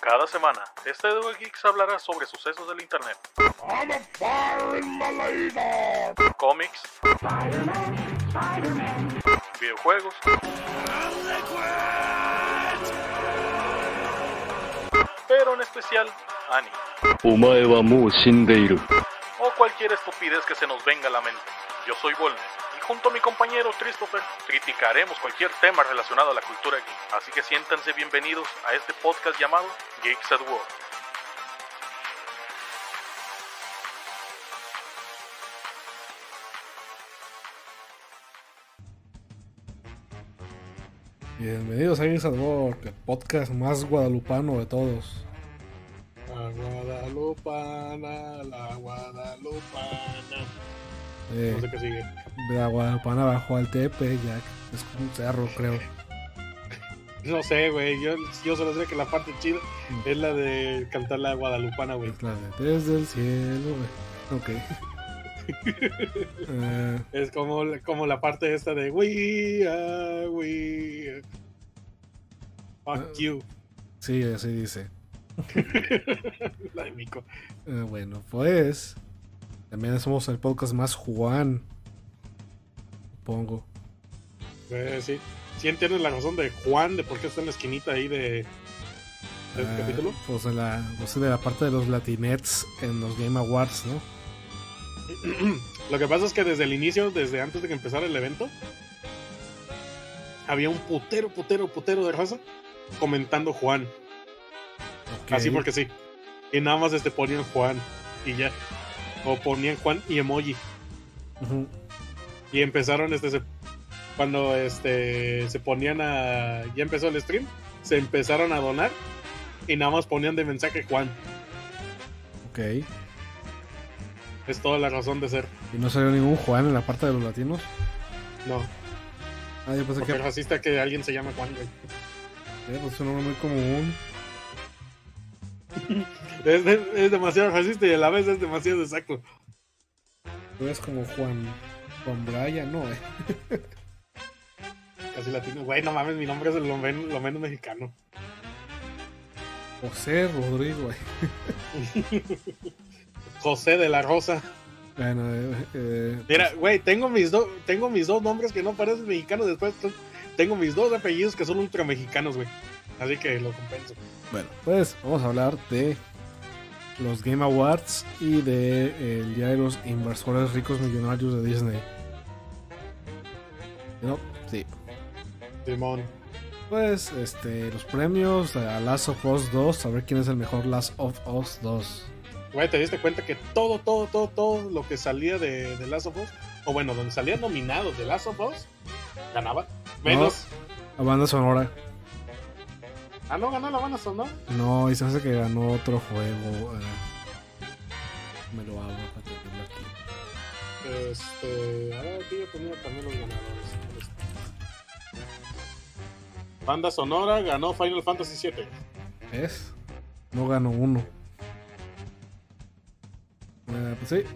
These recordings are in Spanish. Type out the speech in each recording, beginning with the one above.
Cada semana, este dúo Geeks hablará sobre sucesos del internet. Cómics. Videojuegos. Pero en especial, anime. O cualquier estupidez que se nos venga a la mente. Yo soy Volnes junto a mi compañero Christopher criticaremos cualquier tema relacionado a la cultura geek. Así que siéntanse bienvenidos a este podcast llamado Geeks at Work. Bienvenidos a Games at Work, el podcast más guadalupano de todos. La guadalupana, la guadalupana. Eh, No sé qué sigue. La guadalupana bajó al tepe, ya es como un cerro, creo. No sé, güey. Yo, yo solo sé que la parte chida es la de cantar la guadalupana, güey. Es la de desde el cielo, güey. Ok. Eh, Es como, como la parte esta de We are, we are. Fuck Ah. you. sí, así dice. La de Mico. Eh, bueno, pues. También somos el podcast más Juan. Supongo. Eh, sí. Sí entiendes la razón de Juan, de por qué está en la esquinita ahí de... ¿Del Eh, capítulo? Pues de la, pues de la parte de los latinets en los Game Awards, ¿no? Lo que pasa es que desde el inicio, desde antes de que empezara el evento, había un putero, putero, putero de raza comentando Juan. Así porque sí. Y nada más este ponían Juan y ya. O ponían Juan y emoji. Y empezaron este se- cuando este se ponían a ya empezó el stream, se empezaron a donar y nada más ponían de mensaje Juan. Ok. Es toda la razón de ser. ¿Y no salió ningún Juan en la parte de los latinos? No, Ah, yo pensé porque que es racista que alguien se llama Juan, güey. eh, pues, es un nombre muy común. Es, de- es demasiado racista y a la vez es demasiado exacto. Tú eres como Juan. Juan Bryan, no, eh. Casi latino. Güey, no mames, mi nombre es lo, men- lo menos mexicano. José Rodrigo, eh. José de la Rosa. Bueno, eh, eh, Mira, güey, tengo mis dos tengo mis dos nombres que no parecen mexicanos después tengo mis dos apellidos que son ultra mexicanos, güey. Así que lo compenso. bueno, pues vamos a hablar de los Game Awards y de eh, el Día de los Inversores Ricos Millonarios de Disney. ¿No? Sí. Simón. Pues, este, los premios a Last of Us 2, a ver quién es el mejor Last of Us 2. Güey, te diste cuenta que todo, todo, todo, todo lo que salía de, de Last of Us, o bueno, donde salían nominados de Last of Us, ganaba. Menos. La banda sonora. Ah, no, ganó la banda sonora. No, y se hace que ganó otro juego. eh. me lo hago para tenerlo aquí. Este. A ver, aquí yo tenía también los ganadores. Banda sonora ganó Final Fantasy VII. ¿Es? No ganó uno. Eh, pues sí.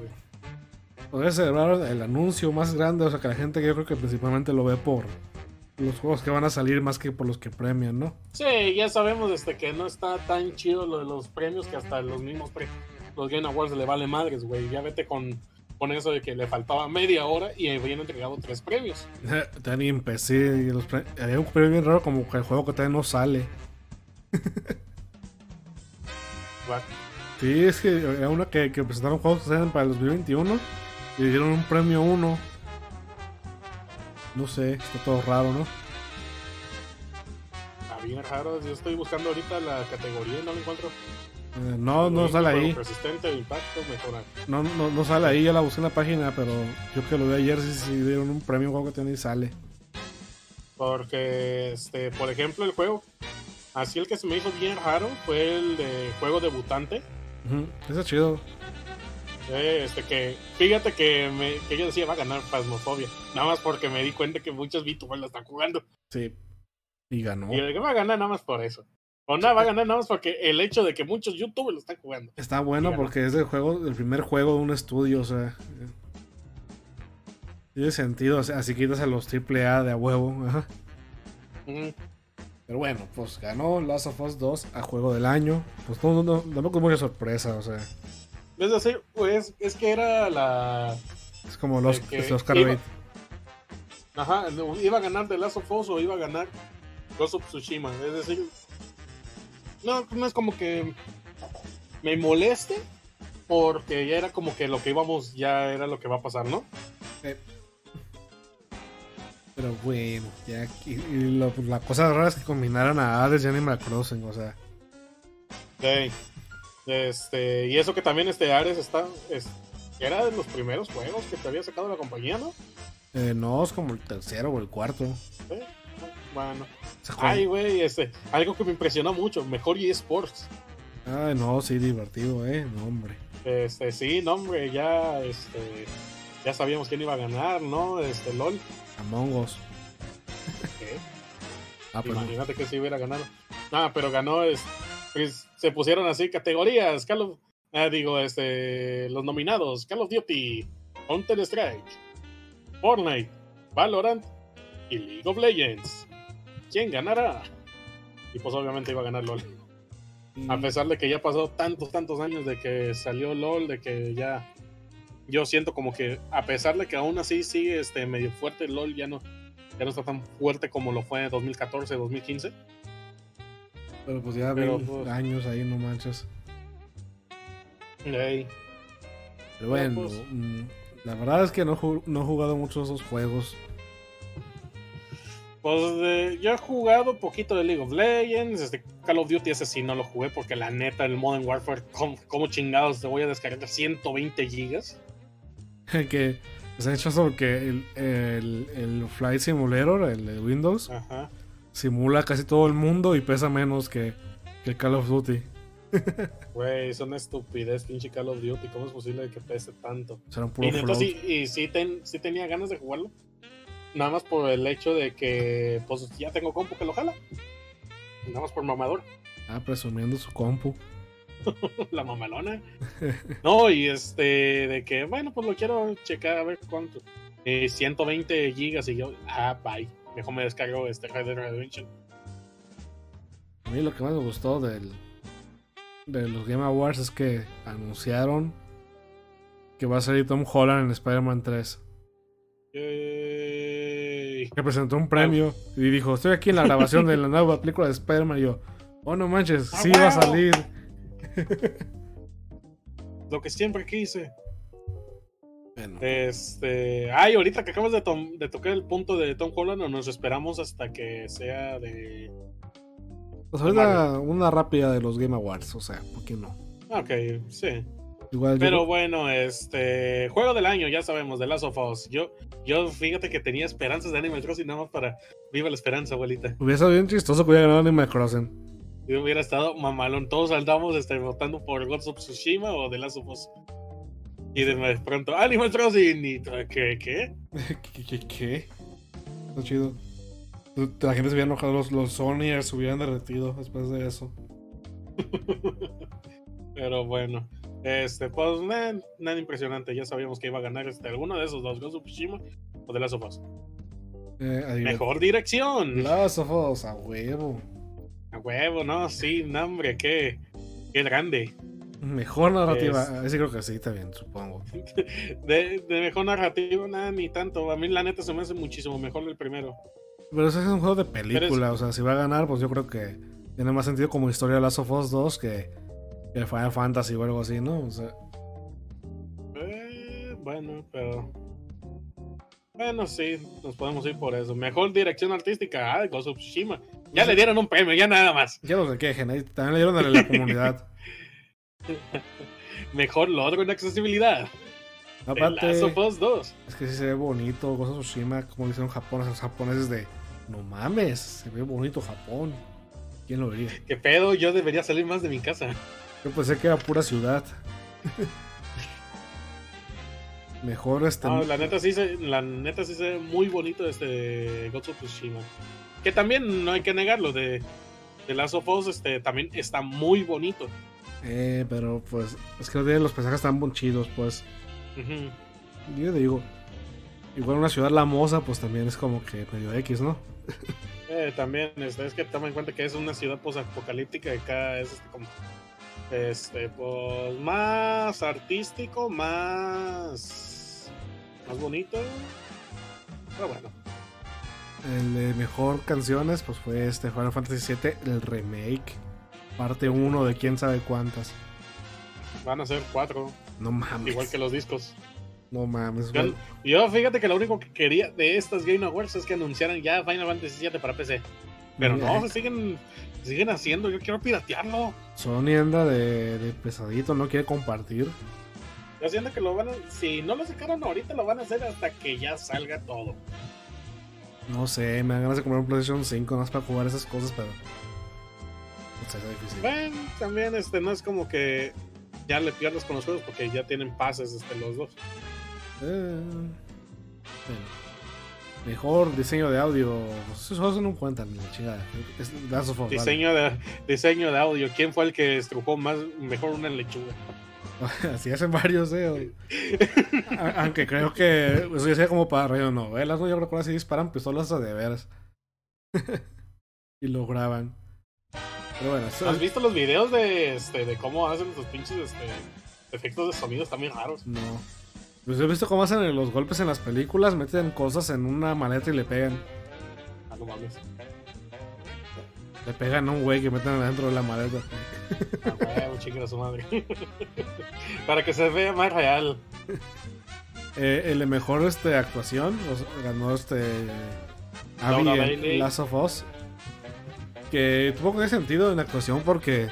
Podría celebrar el anuncio más grande, o sea que la gente yo creo que principalmente lo ve por los juegos que van a salir más que por los que premian, ¿no? Sí, ya sabemos este, que no está tan chido lo de los premios que hasta los mismos pre los Game Awards le vale madres, güey. Ya vete con, con eso de que le faltaba media hora y habían entregado tres premios. También empecé y los pre- había un premio bien raro como que el juego que todavía no sale. What? Sí, es que había una que, que presentaron juegos que salen para el 2021 y le dieron un premio uno. No sé, está todo raro, ¿no? Está bien raro. Yo estoy buscando ahorita la categoría y no la encuentro. Eh, no, no sale ahí. Resistente, impacto, mejora. No, no, no sale ahí, ya la busqué en la página, pero yo que lo vi ayer sí, sí dieron un premio un juego que tiene y sale. Porque, este, por ejemplo, el juego, así el que se me hizo bien raro fue el de juego debutante. Ese es chido. Eh, Este que, fíjate que, me, que yo decía va a ganar Phasmophobia. Nada más porque me di cuenta que muchos VTubers lo están jugando. Sí. Y ganó. Y el que va a ganar nada más por eso. O nada, va a ganar nada más porque el hecho de que muchos youtubers lo están jugando. Está bueno porque es el juego, el primer juego de un estudio, o sea. eh, Tiene sentido, así quitas a los AAA de a huevo. Ajá. Pero bueno, pues ganó Last of Us 2 a juego del año. Pues no, no, tampoco es mucha sorpresa, o sea, Es decir, pues es que era la. es como los, que los Oscar iba-. Ajá, iba a ganar The Last of Us o iba a ganar Ghost of Tsushima. Es decir, no, no es como que me moleste porque ya era como que lo que íbamos, ya era lo que va a pasar, ¿no? Pero bueno, ya y lo- la cosa rara es que combinaran a Hades y Animal Crossing, o sea, Sí. Este, y eso que también este Ares está, es, era de los primeros juegos que te había sacado la compañía, ¿no? eh, no es como el tercero o el cuarto. Bueno. Ay, güey, este, algo que me impresionó mucho, mejor eSports. Ay, no, sí, divertido, eh, no, hombre. Este, sí, no, hombre, ya, este, ya sabíamos quién iba a ganar, ¿no? Este, LOL. Among Us. ¿Qué? Ah, pues. Imagínate que si hubiera ganado. Ah, pero ganó, es- pues, se pusieron así categorías, Call of, ah, digo, este, los nominados, Call of Duty, Counter Strike, Fortnite, Valorant y League of Legends. ¿Quién ganará? Y pues obviamente iba a ganar LOL. A pesar de que ya pasó tantos, tantos años de que salió LOL, de que ya. Yo siento como que, a pesar de que aún así sigue este, medio fuerte, LOL ya no, ya no está tan fuerte como lo fue en 2014, 2015. Pero pues ya 20 pues- años ahí, no manches. Ey, Pero bueno, pues- mm, la verdad es que no, no he jugado mucho esos juegos. Pues eh, yo he jugado poquito de League of Legends, este Call of Duty ese sí no lo jugué porque la neta el Modern Warfare, ¿cómo, cómo chingados te voy a descargar 120 gigas? que se han hecho eso que el, el, el Flight Simulator, el de Windows, Ajá. simula casi todo el mundo y pesa menos que, que Call of Duty. Güey, es una estupidez pinche Call of Duty, ¿cómo es posible que pese tanto? Será un puro Y sí, ten- sí tenía ganas de jugarlo. Nada más por el hecho de que pues ya tengo compu que lo jala. Nada más por mamador. Ah, presumiendo su compu. la mamalona. No, y este, de que, bueno, pues lo quiero checar a ver cuánto. Eh, 120 gigas y yo, ah, bye. Mejor me descargo este Red Dead Redemption. A mí lo que más me gustó del, de los Game Awards es que anunciaron que va a salir Tom Holland en Spider-Man 3. Yay. Que presentó un premio y dijo, estoy aquí en la grabación de la nueva película de Spider-Man. Y yo, oh no manches, ¡A sí va a salir. Lo que siempre quise. Bueno, Este, ay, ahorita que acabas de, tom- de tocar el punto de Tom Holland, o nos esperamos hasta que sea de. pues ahorita una rápida de los Game Awards, o sea, ¿por qué no? Ok, sí. Igual yo- Pero bueno, este. Juego del año, ya sabemos, de Last of Us. Yo, yo fíjate que tenía esperanzas de Animal Crossing nada más para. Viva la esperanza, abuelita. hubiera sido bien chistoso que hubiera ganado Animal Crossing. Yo hubiera estado mamalón. Todos andamos este, votando por Ghost of Tsushima o The Last of Us. Y de pronto, Animal Crossing. Y, ¿Qué? ¿Qué? ¿Qué? ¿Qué? qué? Está chido. La gente se hubiera enojado, los, los Sonyers se hubieran derretido después de eso. Pero bueno. Este, pues nada, nada impresionante. Ya sabíamos que iba a ganar este, alguno de esos dos, Ghost of Tsushima o The Last of Us. Eh. Mejor dirección. Last of Us, a huevo. A huevo, no, sí, no, hombre, qué, qué grande. Mejor narrativa. Es- Ah, Ese creo que sí, está bien, supongo. De, de mejor narrativo, nada, ni tanto. A mí, la neta, se me hace muchísimo mejor el primero. Pero ese es un juego de película, o sea, si va a ganar, pues yo creo que tiene más sentido como historia de Last of Us 2 que, que Final Fantasy o algo así, ¿no? O sea, Eh, bueno, pero. Bueno, sí, nos podemos ir por eso. Mejor dirección artística, ah, Ghost of Tsushima. Ya le dieron un premio, ya nada más. ya no se quejen, ahí también le dieron a la comunidad. Mejor logro en accesibilidad. The Aparte, Last of Us 2. es que sí se ve bonito, Ghost of Tsushima, como lo hicieron Japón, los japoneses de, no mames, se ve bonito Japón. ¿Quién lo diría? ¿Qué pedo? Yo debería salir más de mi casa. Yo pensé que era pura ciudad. Mejor este. No, la neta sí se, la neta sí se ve muy bonito este Ghost of Tsushima. Que también no hay que negarlo, de, de Last of Us este, también está muy bonito. Eh, pero pues, es que los paisajes están muy chidos, pues. Ujú. Yo digo, igual una ciudad lamosa, pues también es como que medio X, ¿no? Eh, también este, es que toma en cuenta que es una ciudad posapocalíptica y acá es este, como este pues más artístico, más más bonito. Pero bueno. El de mejor canciones, pues fue este Final Fantasy VII, el remake. Parte 1 de quién sabe cuántas. Van a ser cuatro, No mames. igual que los discos. No mames. Yo, fíjate que lo único que quería de estas Game Awards es que anunciaran ya Final Fantasy VII para PC. Pero no, se siguen, siguen haciendo. Yo quiero piratearlo. Sony anda de, de pesadito, no quiere compartir. Yo siento que lo van a. Si no lo sacaron ahorita, lo van a hacer hasta que ya salga todo. No sé, me dan ganas de comprar un PlayStation 5 más para jugar esas cosas, pero. Difícil. Bueno, también este, no es como que ya le pierdas con los juegos porque ya tienen pases este, los dos. Eh, bueno. Mejor diseño de audio. pues, Esos juegos no cuentan, la chingada. Es Last of Us, vale. Diseño, de, diseño de audio. ¿Quién fue el que estrujó más mejor una lechuga? Así hacen varios, eh. Aunque creo que eso ya sea como para radionovelas, ¿no? Yo creo que ahora sí disparan pistolas a de veras. y lo graban. Pero bueno, eso ¿Has visto los videos de, este, de cómo hacen sus pinches este, efectos de sonido? Están bien raros. no. Pues he visto cómo hacen los golpes en las películas, meten cosas en una maleta y le pegan. Ah, no mames. Le pegan a un güey que meten adentro de la maleta. Ah, chingue a su madre. Para que se vea más real. Eh, el mejor este, actuación ganó este Abby Laura en. Last of Us. Que tuvo que sentido en la actuación porque,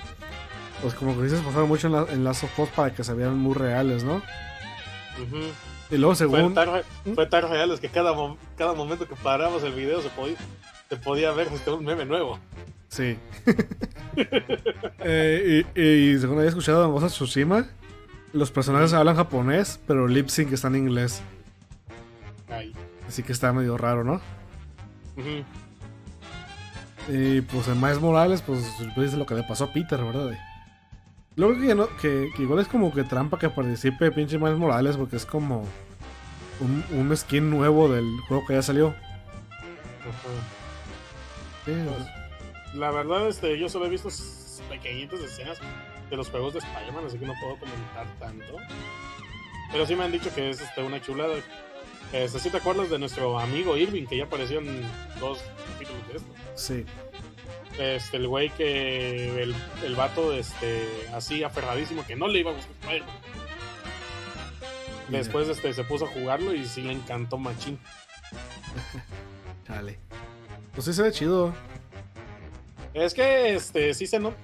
pues como que dices, pasaron mucho en, la, en Last of Us para que se vieran muy reales, ¿no? Y luego Fue según... tan, re- fue tan real es que cada, mom- cada momento que paramos el video se podía, se podía ver un meme nuevo. Sí. Eh, y, y según había escuchado en Ghost of Tsushima, los personajes hablan japonés, pero el lip sync está en inglés. Ay. Así que está medio raro, ¿no? Y pues en Miles Morales, pues dice lo que le pasó a Peter, ¿verdad? Luego que, no, que, que igual es como que trampa que participe pinche Miles Morales porque es como un, un skin nuevo del juego que ya salió. Sí, Pues, la verdad, este, yo solo he visto pequeñitas escenas de los juegos de Spider-Man, así que no puedo comentar tanto. Pero sí me han dicho que es este, una chulada. Este, ¿Sí te acuerdas de nuestro amigo Irving, que ya apareció en dos capítulos de esto? sí. Este, el güey que el, el vato este, así aferradísimo que no le iba a gustar Spider-Man. Después este, se puso a jugarlo y sí le encantó machín. Chale. Pues sí se ve chido. Es que este sí se no.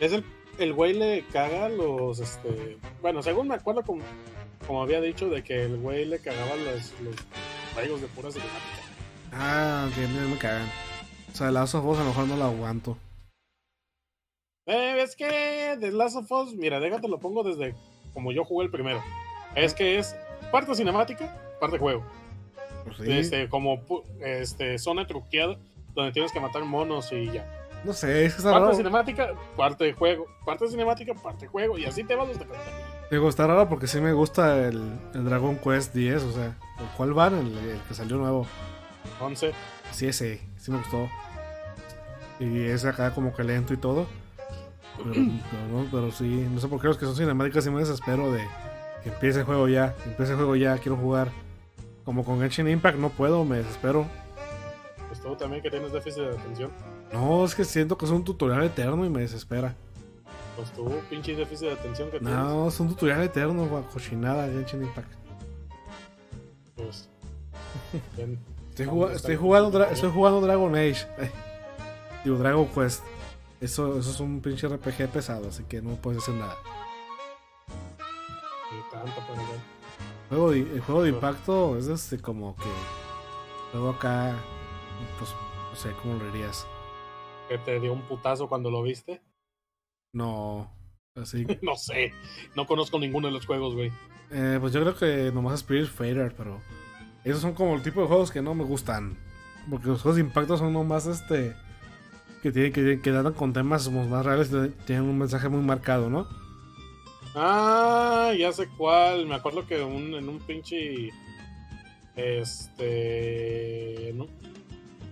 Es el, el güey le caga los este. Bueno, según me acuerdo como, como había dicho de que el güey le cagaba los, los juegos de pura cinemática. Ah, que me, me cagan. O sea, Last of Us a lo mejor no lo aguanto. Eh, es que The Last of Us, mira, déjate lo pongo desde como yo jugué el primero. Es que es parte cinemática, parte juego. Pues sí. Este, como este, zona truqueada donde tienes que matar monos y ya. No sé, es que está Parte raro. cinemática, parte de juego. Parte cinemática, parte juego. Y así te vas hasta que Digo, está raro porque sí me gusta el, el Dragon Quest 10, o sea, ¿por ¿cuál van? El, el que salió nuevo. 11. Sí, ese, sí me gustó. Y es acá como que lento y todo. Pero, pero, no, pero sí, no sé por qué los que son cinemáticas sí me desespero de que empiece el juego ya, que empiece el juego ya, quiero jugar. Como con Genshin Impact no puedo, me desespero. Pues tú también que tienes déficit de atención. No, es que siento que es un tutorial eterno y me desespera. Pues tú, pinche déficit de atención que tienes. No, es un tutorial eterno, cochinada Genshin Impact. Pues. bien. Estoy, jugando, Dra- estoy jugando Dragon Age. Eh, Digo, Dragon Quest. Eso, eso es un pinche RPG pesado, así que no puedes hacer nada. Tanto, bueno. Juego de- el juego de impacto es este como que. Luego acá. Pues no sé cómo lo dirías. Que te dio un putazo cuando lo viste. No. Así. No sé. No conozco ninguno de los juegos, güey. eh, pues yo creo que nomás Spirit Fader, pero. Esos son como el tipo de juegos que no me gustan. Porque los juegos de impacto son nomás este. Que tienen que, que con temas más reales tienen un mensaje muy marcado, ¿no? Ah, ya sé cuál. Me acuerdo que en un pinche. Este. ¿no?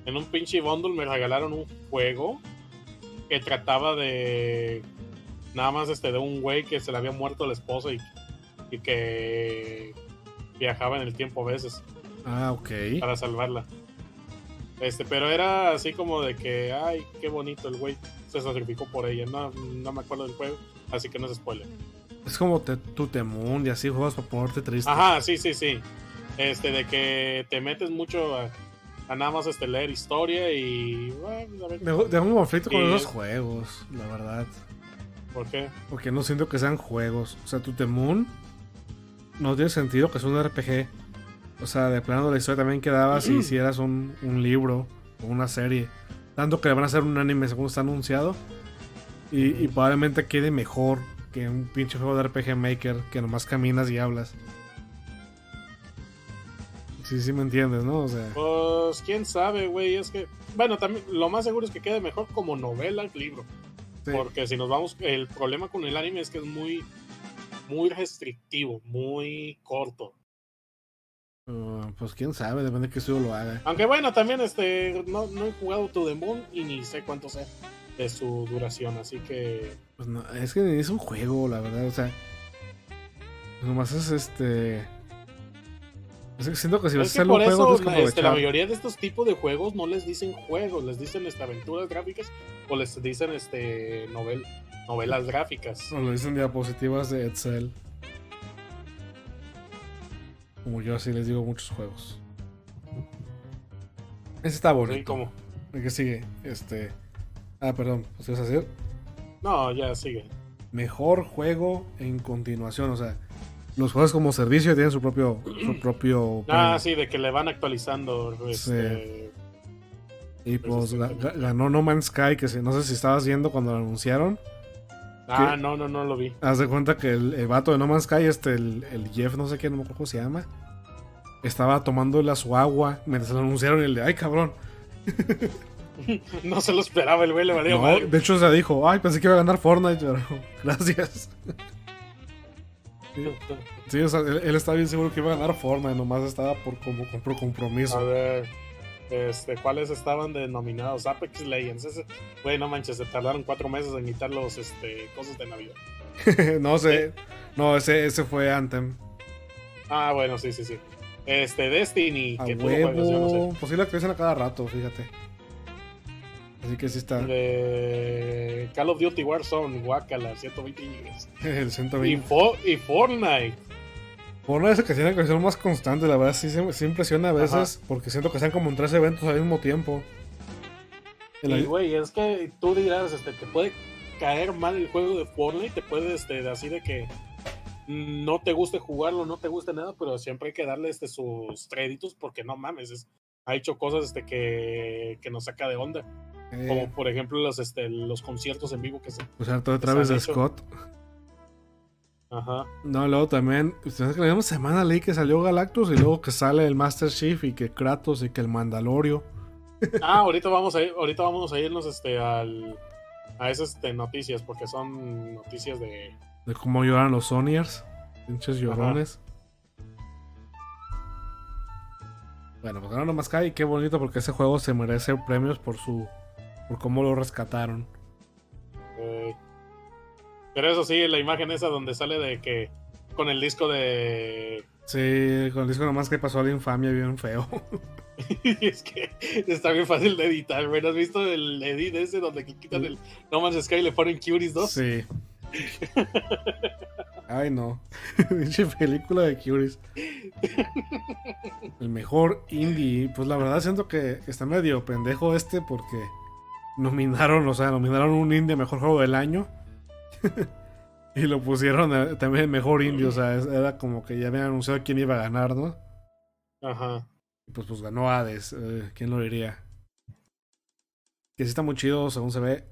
en un pinche bundle me regalaron un juego que trataba de nada más este de un güey que se le había muerto el esposo y, y que viajaba en el tiempo a veces Ah, ok. para salvarla. Este, pero era así como de que, ay, qué bonito el güey se sacrificó por ella. No, no me acuerdo del juego, así que no es spoiler. Es como te, tu Temun y así juegas para ponerte triste. Ajá, sí, sí, sí. Este, de que te metes mucho a, a nada más este, leer historia y. Bueno, a ver, un conflicto con es- juegos, la verdad. ¿Por qué? Porque no siento que sean juegos. O sea, tu Temun no tiene sentido que es un RPG. O sea, de plano la historia también quedaba si hicieras un, un libro o una serie. Tanto que le van a hacer un anime según está anunciado. Y, y probablemente quede mejor que un pinche juego de RPG Maker que nomás caminas y hablas. Sí, sí me entiendes, ¿no? O sea, Pues quién sabe, güey. Es que, bueno, también lo más seguro es que quede mejor como novela el libro. sí. Porque si nos vamos, el problema con el anime es que es muy, muy restrictivo, muy corto. Uh, pues quién sabe, depende de qué estudio lo haga. Aunque bueno, también este, no, no he jugado To The Moon y ni sé cuánto sea de su duración, así que Pues no, es que es un juego, la verdad, o sea. Nomás es este. Es que siento que si vas a es hacer un juego, eso este, la mayoría de estos tipos de juegos no les dicen juegos, les dicen este, aventuras gráficas o les dicen este novel, novelas gráficas. O lo dicen diapositivas de Excel. Como yo así les digo muchos juegos. Ese está bonito. Sí, como, ¿El que sigue? Este. Ah, perdón, ¿pues a decir? no, ya sigue. Mejor juego en continuación, o sea. Los juegos como servicio tienen su propio. Su propio Ah, sí, de que le van actualizando. Este, Y pues sí, también. ga- ganó No Man's Sky, que se- no sé si estabas viendo cuando lo anunciaron. Ah, no, no, no lo vi. Haz de cuenta que el, el vato de No Man's Sky, este, el, el Jeff, no sé qué, no me acuerdo cómo se llama, estaba tomándole a su agua mientras lo anunciaron y el de, ay cabrón. No se lo esperaba el güey, le valía No, madre. de hecho se dijo, ay, pensé que iba a ganar Fortnite, pero gracias. Sí, o sea, él, él estaba bien seguro que iba a ganar Fortnite, nomás estaba por, como, por compromiso. A ver, este, ¿cuáles estaban denominados? Apex Legends. Ese, güey, no manches, se tardaron cuatro meses en quitar los este, cosas de Navidad. no sé, no, ese, ese fue Anthem. Ah, bueno, sí, sí, sí. Este, Destiny, A que tú lo juegas, yo no huevo, sé. pues sí la actualizan a cada rato, fíjate. Así que sí está De Call of Duty Warzone, Guacala, 120 gigas. el Y, 120. Fo- y Fortnite. Por una vez que tiene que ser más constante, la verdad sí, se- sí impresiona a veces, porque siento que sean como en tres eventos al mismo tiempo. El- Y, güey, es que tú dirás, este, te puede caer mal el juego de Fortnite, te puede, este, así de que no te guste jugarlo, no te guste nada, pero siempre hay que darle este, sus créditos porque no mames, es- ha hecho cosas este, que, que nos saca de onda. eh, Como por ejemplo los, este, los conciertos en vivo que se... pues harto de Travis han de hecho. Ajá. No, luego también, ustedes que la misma semana leí que salió Galactus y luego que sale el Master Chief y que Kratos y que el Mandalorio. Ah, ahorita vamos a ir, ahorita vamos a irnos este, al, a esas este, noticias porque son noticias de... De cómo lloran los Sonyers. Pinches llorones. Bueno, pues ganó más y qué bonito porque ese juego se merece premios por su. por cómo lo rescataron. Eh, pero eso sí, la imagen esa donde sale de que con el disco de... Sí, con el disco nomás que pasó a la infamia bien feo. es que está bien fácil de editar, güey. ¿No has visto el edit ese donde quitan el No Man's Sky y le ponen Cuties 2? Sí. Ay, no. Pinche película de Curious. El mejor indie. Pues la verdad siento que está medio pendejo este porque nominaron, o sea, nominaron un indie mejor juego del año. Y lo pusieron eh, también mejor indie, o sea, era como que ya habían anunciado quién iba a ganar, ¿no? Ajá. Y pues, pues ganó Hades, eh, ¿quién lo diría? Que sí está muy chido, según se ve.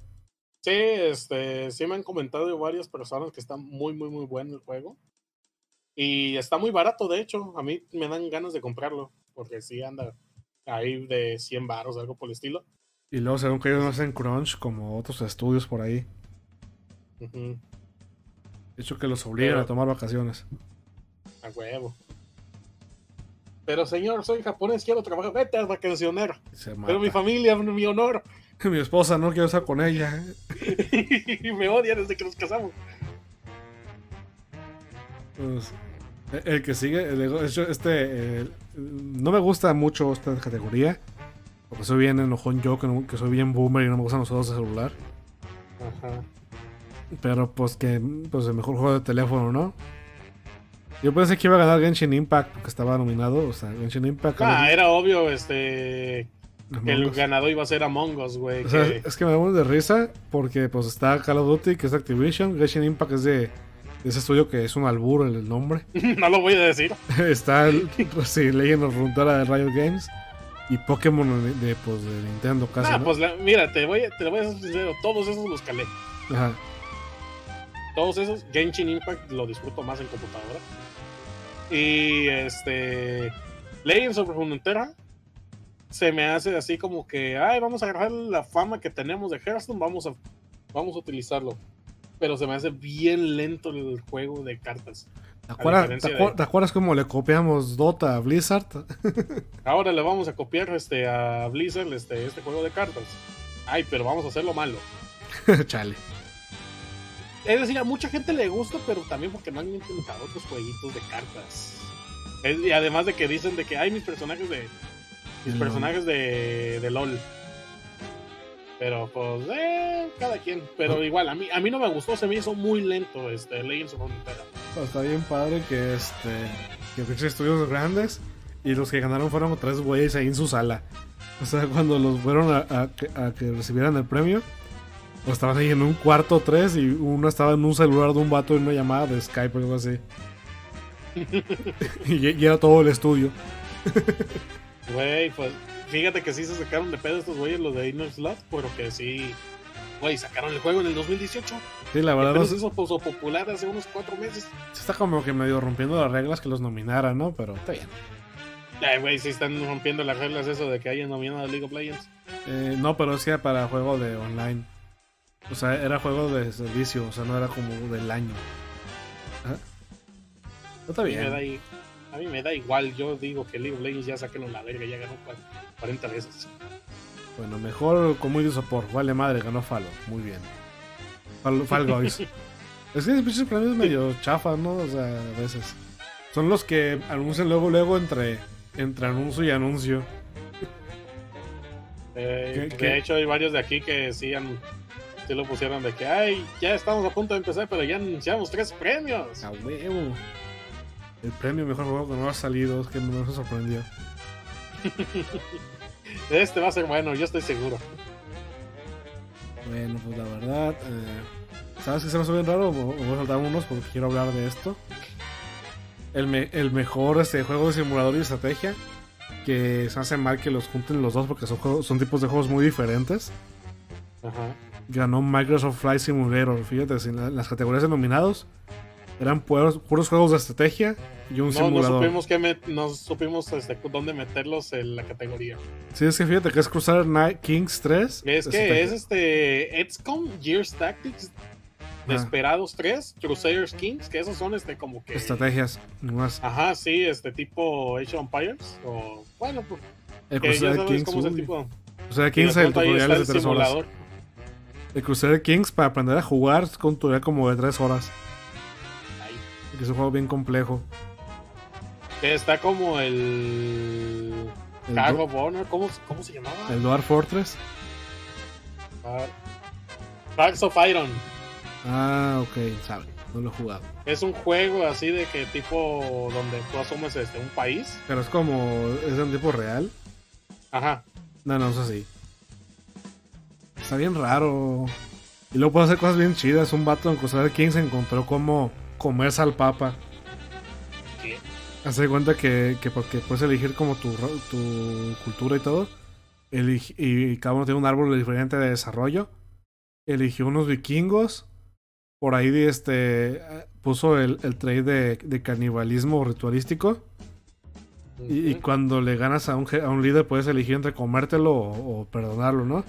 Sí, este, sí me han comentado varias personas que está muy, muy, muy bueno el juego. Y está muy barato, de hecho. A mí me dan ganas de comprarlo. Porque sí anda ahí de 100 baros, algo por el estilo. Y luego según que ellos no hacen crunch como otros estudios por ahí. De hecho que los obligan Pero- a tomar vacaciones. A huevo. Pero señor, soy japonés, quiero trabajar, vete a vacacionar. Se Pero mi familia, mi honor. Mi esposa no quiero estar con ella. y me odia desde que nos casamos. Pues, el- el que sigue, el este, el- no me gusta mucho esta categoría. Porque soy bien enojón yo, que, no- que soy bien boomer y no me gustan los juegos de celular. Ajá. Pero pues que, pues el mejor juego de teléfono, ¿no? Yo pensé que iba a ganar Genshin Impact porque estaba nominado. O sea, Genshin Impact. Ah, era obvio, este. Que el ganador iba a ser Among Us, güey. O sea, que- es que me da un de risa porque pues está Call of Duty, que es Activision. Genshin Impact es de, de ese estudio que es un albur el, el nombre. no lo voy a decir. está el, pues, sí, Legend of Runeterra de Riot Games. Y Pokémon de, pues, de Nintendo casi. Ah, ¿no? pues la- mira, te voy, a- te lo voy a ser sincero. Todos esos los calé. Ajá. Todos esos. Genshin Impact lo disfruto más en computadora. Y este. Legends of Runeterra se me hace así como que, ay, vamos a agarrar la fama que tenemos de Hearthstone, vamos a, vamos a utilizarlo. Pero se me hace bien lento el juego de cartas. ¿Te acuerdas, de- te acuerdas cómo le copiamos Dota a Blizzard? Ahora le vamos a copiar este, a Blizzard este, este juego de cartas. Ay, pero vamos a hacerlo malo. Chale. Es decir, a mucha gente le gusta, pero también porque no han intentado otros jueguitos de cartas. Es- y además de que dicen de que hay mis personajes de. Mis personajes de, de LOL. Pero pues, eh, cada quien. Pero igual, a mí, a mí no me gustó, se me hizo muy lento este Legends of Runeterra. Pues, Está bien padre que este que estudios grandes y los que ganaron fueron tres güeyes ahí en su sala. O sea, cuando los fueron a, a que- a que recibieran el premio, estaban ahí en un cuarto tres y uno estaba en un celular de un vato en una llamada de Skype o algo así. y, y era todo el estudio. Güey, pues fíjate que sí se sacaron de pedo estos güeyes, los de Inner Slot, porque sí. Güey, sacaron el juego en el 2018. Sí, la verdad, Pero no puso popular hace unos cuatro meses. se está como que medio rompiendo las reglas que los nominaran, ¿no? Pero está bien. Ay, güey, sí están rompiendo las reglas eso de que hayan nominado a League of Legends. Eh, no, pero es que para juego de online. O sea, era juego de servicio, o sea, no era como del año. Ajá. No está A mí, me da, bien. a mí me da igual, yo digo que League of Legends ya sáquenlo la verga, ya ganó cua- 40 veces. Bueno, mejor community support. Vale madre, ganó Falo. Muy bien. Fall, Fall Guys. es que pinches premios medio chafa, ¿no? O sea, a veces. Son los que anuncian luego, luego entre, entre anuncio y anuncio. Eh, ¿Qué- de hecho, hay varios de aquí que sí, han, sí lo pusieron de que, ay, ya estamos a punto de empezar, pero ya anunciamos tres premios. A huevo. El premio mejor juego que no ha salido, es que no me sorprendió. Este va a ser bueno, yo estoy seguro. Bueno, pues la verdad, eh, ¿sabes qué se me hace bien raro? Voy a saltar unos porque quiero hablar de esto. El, me- el mejor este, juego de simulador y estrategia, que se hace mal que los junten los dos porque son, juegos- son tipos de juegos muy diferentes. Ajá. Ganó Microsoft Flight Simulator. Fíjate, si en la- las categorías de nominados eran puros, puros juegos de estrategia y un No, no simulador. supimos, que met- no supimos este, dónde meterlos en la categoría. Sí, es que fíjate que es Crusader Kings 3. Es que estrategia. es este XCOM, Gears Tactics, Ah. Desperados 3, Crusaders Kings, que esos son este como que... Estrategias, nomás. Ajá, sí, este tipo Age of Empires, o bueno, pues, El Crusader Kings, es el tipo... Y de Kings, el pronto ahí tutorial de el 3 horas. El Crusader Kings para aprender a jugar es con tutorial como de 3 horas. Que es un juego bien complejo. Está como el... El, of Honor, ¿cómo, ¿cómo se llamaba? el Dwarf Fortress. Barks of Iron. Ah, ok, sabe. No lo he jugado. Es un juego así de que tipo donde tú asumes este, un país. Pero es como. ¿Es de un tipo real? Ajá. No, no, es así. Está bien raro. Y luego puede hacer cosas bien chidas. Un vato en Crusader Kings encontró cómo comerse al papa. ¿Qué? Hace de cuenta que, que porque puedes elegir como tu, tu cultura y todo. Elige- y cada uno tiene un árbol diferente de desarrollo. Eligió unos vikingos. Por ahí este puso el, el trade de, de canibalismo ritualístico. Y, cuando le ganas a un, a un líder puedes elegir entre comértelo o, o perdonarlo, ¿no?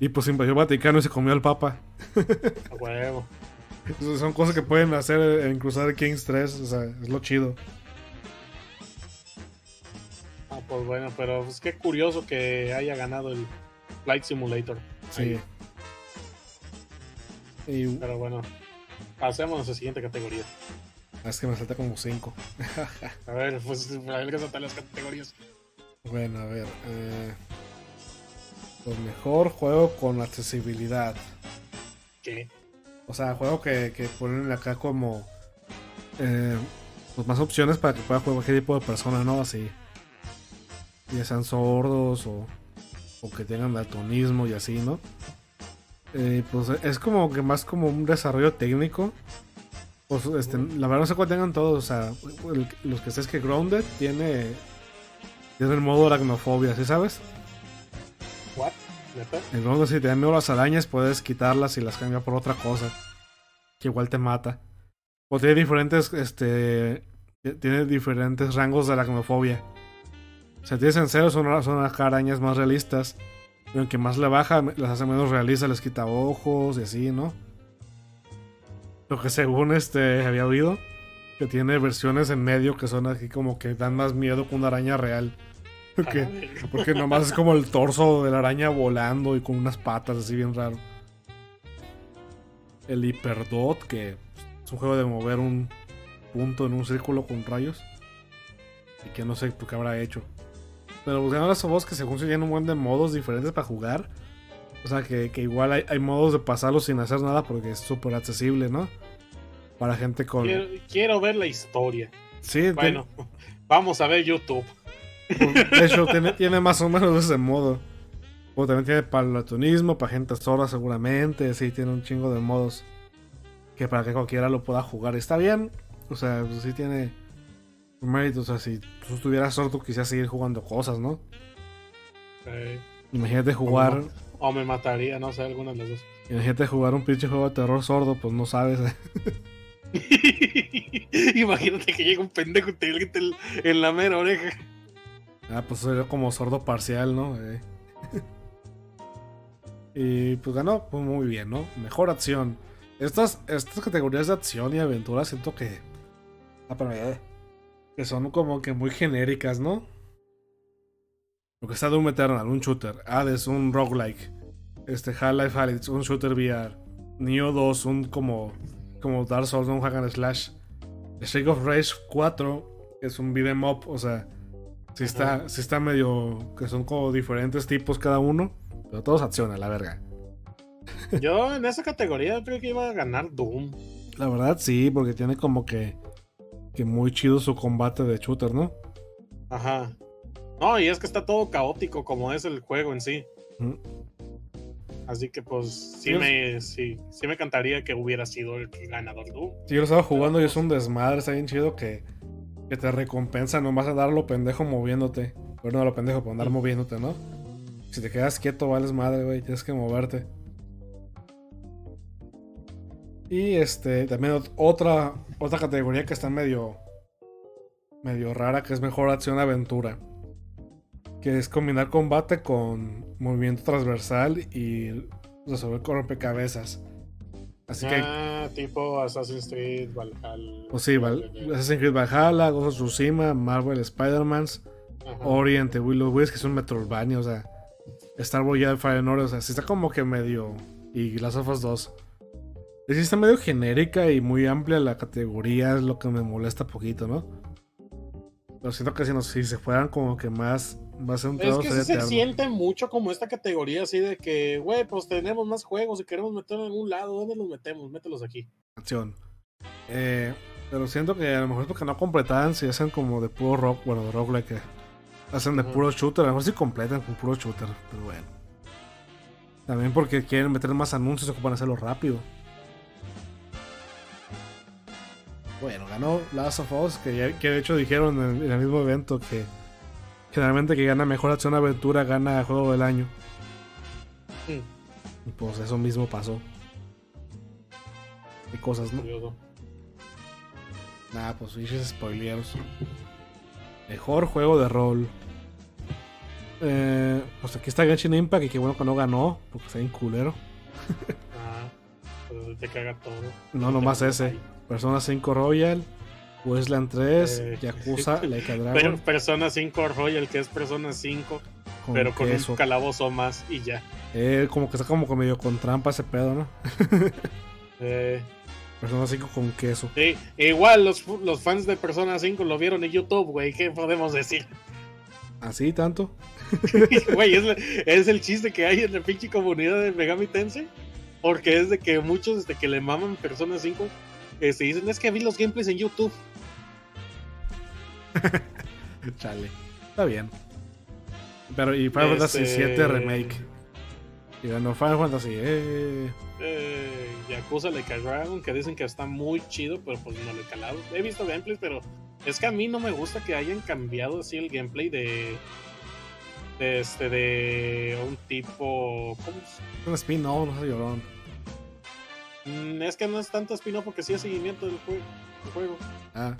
Y pues invadió el Vaticano y se comió al Papa. A huevo. Son cosas que pueden hacer en Crusader Kings 3. O sea, es lo chido. Pues bueno, pero es que curioso que haya ganado el Flight Simulator. Sí. Y Pero bueno, pasemos a la siguiente categoría. es que me salta como 5. A ver, pues a ver qué son las categorías. Bueno, a ver. Eh, pues mejor juego con accesibilidad. ¿Qué? O sea, juego que, que ponen acá como. eh, pues más opciones para que pueda jugar cualquier tipo de persona, ¿no? Así. Ya sean sordos o, o que tengan daltonismo y así, ¿no? Eh, pues es como que más como un desarrollo técnico. Pues este, la verdad no sé cuál tengan todos. O sea, el- los que sé es que Grounded tiene. Tiene el modo aracnofobia, ¿sí sabes? En Grounded si te dan miedo las arañas puedes quitarlas y las cambiar por otra cosa. Que igual te mata. O tiene diferentes, este... Tiene diferentes rangos de aracnofobia. O sea, tienes en cero son, son arañas más realistas. Y aunque más le baja, las hace menos realistas, les quita ojos y así, ¿no? Lo que según este había oído, que tiene versiones en medio que son aquí como que dan más miedo que una araña real. Porque, porque nomás es como el torso de la araña volando y con unas patas así bien raro. El Hyperdot, que es un juego de mover un punto en un círculo con rayos. Y que no sé qué habrá hecho. Pero buscando las voz que según se tienen un buen de modos diferentes para jugar. O sea que, que igual hay, hay modos de pasarlo sin hacer nada porque es súper accesible, ¿no? Para gente con... Quiero, quiero ver la historia. Sí, Bueno, vamos a ver YouTube. De hecho, tiene, tiene más o menos ese modo. O también tiene para el latonismo, para gente sorda seguramente. Sí, tiene un chingo de modos. Que para que cualquiera lo pueda jugar. Está bien. O sea, pues sí tiene mérito. O sea, si tú estuvieras sordo, quisieras seguir jugando cosas, ¿no? Eh, Imagínate jugar. o me mataría, no sé, alguna de las dos. Imagínate jugar un pinche juego de terror sordo, pues no sabes. Imagínate que llega un pendejo y te grita en la mera oreja. Ah, pues sería como sordo parcial, ¿no? Eh. y pues ganó pues, muy bien, ¿no? Mejor acción. Estas, estas categorías de acción y aventura siento que. Ah, pero eh, Que son como que muy genéricas, ¿no? Lo que está Doom Eternal, un shooter. Hades, un roguelike. Este, Half-Life Alyx, un shooter VR. Neo 2, un como. Como Dark Souls, un hack and slash. Streak of Rage 4, que es un beat'em up, o sea. Sí está, sí está medio. que son como diferentes tipos cada uno. Pero todos acción a la verga. Yo en esa categoría creo que iba a ganar Doom. La verdad sí, porque tiene como que. que muy chido su combate de shooter, ¿no? Ajá. No, y es que está todo caótico como es el juego en sí. Así que pues sí me, sí, sí me encantaría que hubiera sido el ganador Doom. Sí, yo lo estaba jugando y es un desmadre, está bien chido que, que te recompensa nomás a dar lo pendejo moviéndote. Pero no lo pendejo, pero andar moviéndote, ¿no? Si te quedas quieto, vales madre, güey, tienes que moverte. Y este, también ot- otra, otra categoría que está medio, medio rara, que es mejor acción-aventura. Que es combinar combate con movimiento transversal y resolver con rompecabezas. Así que ah, tipo Assassin's Creed, Valhalla. Pues sí, Val- Assassin's Creed Valhalla, Ghost of Tsushima, Marvel Spider-Man, Ajá. Ori and the Will of Wisps, que es un Metroidvania, o sea, Star Wars Jedi Fallen Order, o sea, sí está como que medio. Y Last of Us 2. Y sí está medio genérica y muy amplia la categoría, es lo que me molesta poquito, ¿no? Pero siento que si, nos, si se fueran como que más, más Es centrados que sí se siente mucho como esta categoría así de que, güey, pues tenemos más juegos y queremos meterlos en algún lado. ¿Dónde los metemos? Mételos aquí. acción. Eh, pero siento que a lo mejor es porque no completaban, si hacen como de puro rock, bueno, de rock que hacen de puro shooter, a lo mejor sí completan con puro shooter, pero bueno. También porque quieren meter más anuncios y ocupan hacerlo rápido. Bueno, ganó Last of Us, que, ya- que de hecho dijeron en, en el mismo evento que generalmente que gana mejor acción aventura gana juego del año. Mm, Y pues eso mismo pasó. Qué cosas, ¿no? curioso. Nah, pues pinches spoileros. Mejor juego de rol. Eh, pues aquí está Genshin Impact y qué bueno que no ganó, porque está bien culero. Ah, pues te caga todo. No, nomás ese. Persona 5 Royal, Wasteland 3, Eh, Yakuza, Like a Pero Dragon, Persona 5 Royal, que es Persona 5, con pero con queso. un calabozo más y ya. Eh, como que está como medio con trampa ese pedo, ¿no? Eh, Persona 5 con queso. sí, igual los, los fans de Persona 5 lo vieron en YouTube, güey. ¿Qué podemos decir? ¿Así tanto? Güey, es, es el chiste que hay en la pinche comunidad de Megami Tensei. Porque es de que muchos este, que le maman Persona 5 este, dicen, es que vi los gameplays en YouTube. Chale. Está bien. Pero, y Final Fantasy Este- 7 Remake. Y ganó Final Fantasy, eh. Eh, Yakuza a Dragon, que dicen que está muy chido, pero pues no lo he calado. He visto gameplays, pero es que a mí no me gusta que hayan cambiado así el gameplay de. de este, de un tipo. ¿Cómo es? Un spin, no, se llorón. Mm, Es que no es tanto spin-off porque sí es seguimiento del juego. del juego. Ah,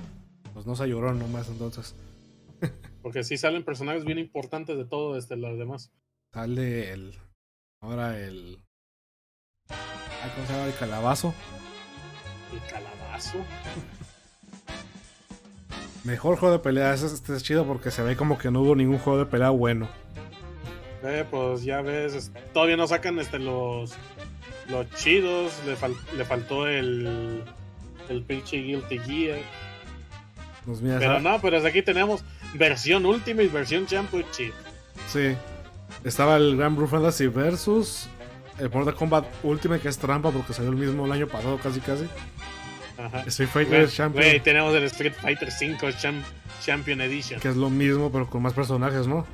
pues no se llorón nomás entonces. Porque sí salen personajes bien importantes de todo este, los demás. Sale el. Ahora el. ah, ¿Cómo se llama? El calabazo. El calabazo. Mejor juego de pelea. Este, este es chido porque se ve como que no hubo ningún juego de pelea bueno. Eh, pues ya ves, es- todavía no sacan este, los, los chidos. Le, fal- le faltó el, el pinche Guilty Gear. Pues mira, Pero no, pero desde aquí tenemos versión Ultimate y versión Championship. sí. Estaba el Grand Blue Fantasy versus el Mortal Kombat Ultimate, que es trampa porque salió el mismo el año pasado, casi casi. Ajá. Street Fighter Güey, Champion, güey, tenemos el Street Fighter 5 Cham- Champion Edition. que es lo mismo, pero con más personajes, ¿no?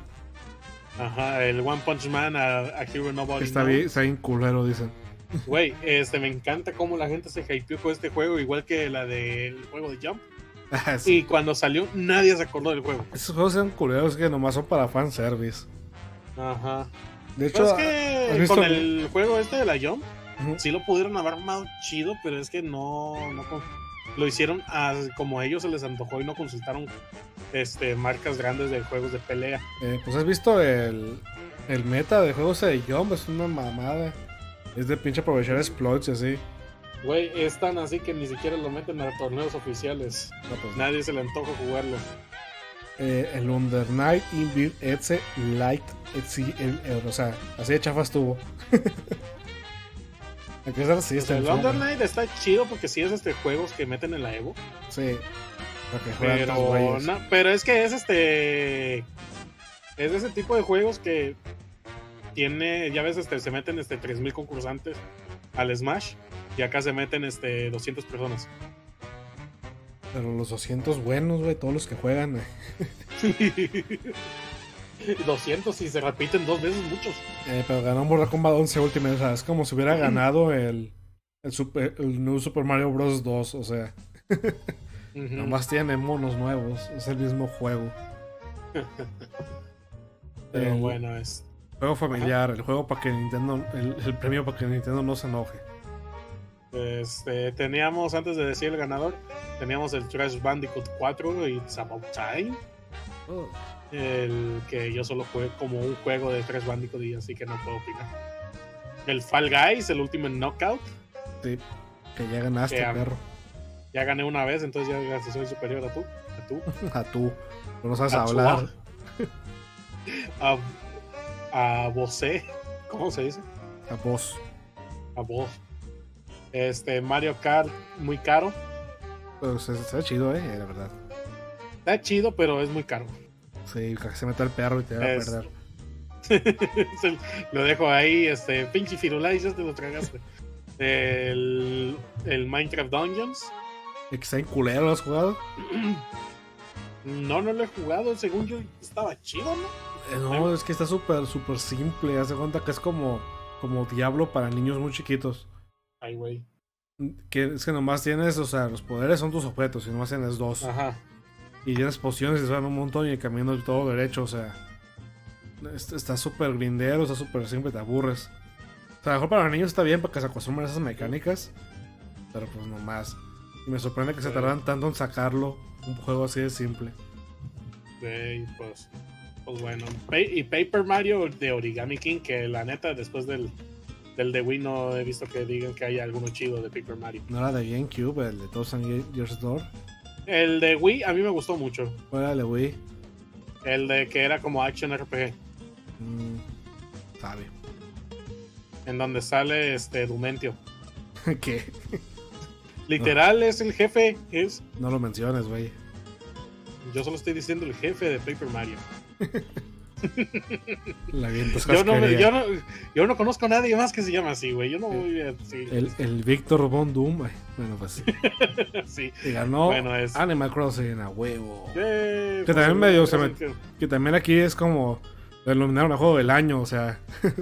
Ajá, el One Punch Man a, a Hero Nobody Está Knows. bien, está bien culero, dicen. Güey, este, me encanta cómo la gente se hypeó con este juego, igual que la del juego de Jump. Sí. Y cuando salió, nadie se acordó del juego. Esos juegos sean culeros que nomás son para fanservice. Ajá. De Pero hecho, es que ¿has visto con el- juego este de la Jump, sí lo pudieron haber armado chido, pero es que no, no lo hicieron a- como a ellos se les antojó y no consultaron este marcas grandes de juegos de pelea. Eh, pues has visto el, el meta de juegos de Jump, es una mamada. Es de pinche aprovechar exploits y así. Güey, es tan así que ni siquiera lo meten a torneos oficiales. No, pues, Nadie se le antoja jugarlo. eh, el Under Night Invir Etze Light el, el- o sea, así de chafa estuvo. O está sea, el en forma. Under Night está chido porque sí es este juegos que meten en la Evo. Sí. Pero, no, pero es que es este. Es de ese tipo de juegos que tiene. Ya ves, este, se meten este 3000 concursantes al Smash. Y acá se meten este 200 personas. Pero los 200 buenos, güey, todos los que juegan. eh. 200 y se repiten dos veces muchos. Eh, pero ganó Mortal Kombat 11 Ultimate. O sea, es como si hubiera ganado el, el, super, el New Super Mario Bros. 2. O sea, Ujú. nomás tiene monos nuevos. Es el mismo juego. Pero el- bueno, es. Juego familiar, el juego para que Nintendo, el, el premio para que Nintendo no se enoje. Este, teníamos, antes de decir el ganador, teníamos el Trash Bandicoot 4 y It's About Time. El que yo solo jugué como un juego de Trash Bandicoot y así que no puedo opinar. El Fall Guys, el último Knockout. Sí, que ya ganaste, Que, perro. Ya gané una vez, entonces ya, soy superior a tú. A tú. A tú. No sabes A hablar. A, Bosé. ¿Cómo se dice? A vos. A vos. Este, Mario Kart, muy caro. Se- está chido, eh, la verdad. Está chido, pero es muy caro. Sí, se mete el perro y te va a perder. Lo dejo ahí, este, pinche Firulais, ya te lo tragaste. El, el Minecraft Dungeons. ¿Y que está en culero lo has jugado? No, no lo he jugado, según yo estaba chido, ¿no? Eh, no, es que está súper, súper simple. Haz de cuenta que es como, como Diablo para niños muy chiquitos. Ay, güey. Que es que nomás tienes, o sea, los poderes son tus objetos y nomás tienes dos. Ajá. Y tienes pociones y se van un montón y el camino es todo derecho, o sea. es- Está súper grindero, está súper simple, te aburres. O sea, a lo mejor para los niños está bien para que se acostumbren a esas mecánicas. Pero pues nomás. Y me sorprende que se tardan tanto en sacarlo. Un juego así de simple. Sí, pues, pues bueno. Y Paper Mario de Origami King, que la neta, después del, del de Wii no he visto que digan que hay alguno chido de Paper Mario. No era de GameCube, el de Thousand Years Door. El de Wii a mí me gustó mucho. Órale, güey. El de que era como Action RPG. Mm, sabe. En donde sale este Dumentio. ¿Qué? Literal es el jefe. Es, No lo menciones, güey. yo solo estoy diciendo el jefe de Paper Mario. La Yo no, me- yo, no, yo no conozco a nadie más que se llama así, güey. Yo no voy a. El, el Víctor Von Doom. ay, bueno, pues sí. sí. Y ganó Bueno, es- Animal Crossing a huevo. Eh, Que pues, también medio se me- que- Que también aquí es como. Lo nominaron a juego del año, o sea.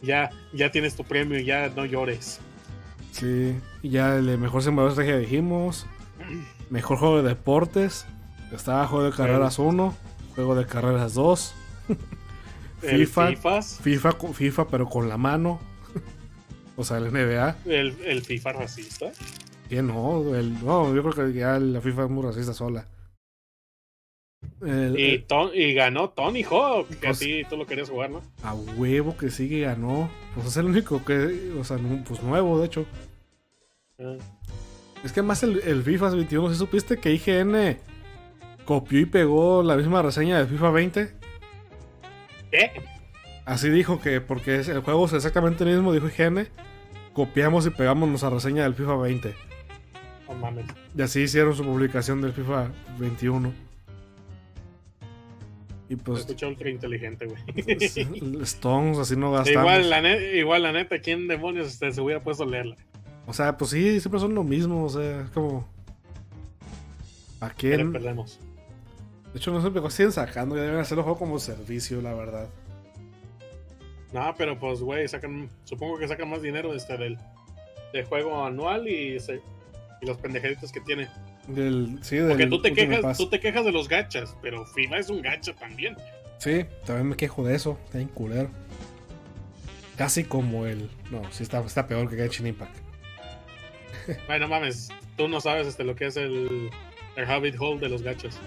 Ya, ya tienes tu premio, ya no llores. Sí. Y ya el mejor simulador de estrategia dijimos. Mejor juego de deportes. Estaba juego de carreras 1. Juego de carreras 2. El FIFA. FIFAs, FIFA, FIFA pero con la mano. o sea, el NBA. el, el FIFA racista. Que no, el, no, yo creo que ya la FIFA es muy racista sola. El- Y, Ton- y ganó Tony Hawk, que Pues- a ti tú lo querías jugar, ¿no? a huevo que sí que ganó. Pues es el único que, o sea, pues nuevo, de hecho. Ah, Es que más el, el FIFA 21, ¿sí supiste que IGN copió y pegó la misma reseña de FIFA 20? ¿Qué? Así dijo que, porque el juego es exactamente el mismo, dijo IGN. Copiamos y pegamos nuestra reseña del FIFA 20. No mames. Y así hicieron su publicación del FIFA 21. Y pues, escucha ultra inteligente, güey. Stones, así no gastamos. igual, la net- igual, la neta, ¿quién demonios este, se hubiera puesto a leerla? O sea, pues sí, siempre son lo mismo, o sea, es como... ¿A quién? perdemos. De hecho, no sé por qué siguen sacando, ya deben hacerlo juego como servicio, la verdad. No, pero pues, güey, sacan, supongo que sacan más dinero este del, del juego anual y, se- y los pendejaditos que tiene. Del, sí, del Porque tú te, quejas, tú te quejas de los gachas, pero FIFA es un gacha también. Sí, también me quejo de eso, está culero. Casi como el... No, sí está, está peor que Genshin Impact. Bueno, mames, tú no sabes este, lo que es el, el Habit Hole de los gachas.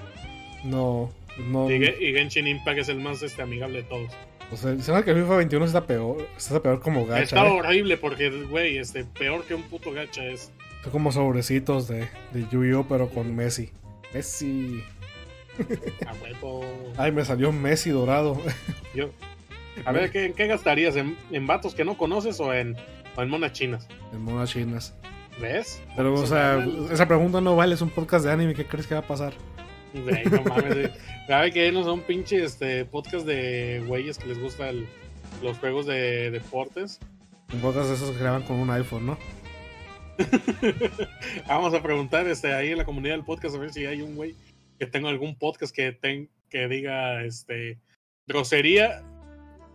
No, no... Y, y Genshin Impact es el más este, amigable de todos. O sea, se ve que el FIFA 21 está peor, está peor como gacha, Está ¿eh? horrible porque, güey, este, peor que un puto gacha es. Son como sobrecitos de, de Yu-Gi-Oh, pero con Messi. Messi... A huevo. Ay, me salió Messi dorado. Yo, a ver, ¿qué, ¿en qué gastarías? ¿En, en vatos que no conoces o en, o en monas chinas? en monas chinas. ¿Ves? Pero, o Se sea, esa pregunta no vale, es un podcast de anime, ¿qué crees que va a pasar? Güey, no mames. ¿Sabe que no son pinches este, podcast de güeyes que les gustan los juegos de deportes? Un podcast de esos que graban con un iPhone, ¿no? Vamos a preguntar este, ahí en la comunidad del podcast a ver si hay un güey que tenga algún podcast que, ten, que diga este, grosería,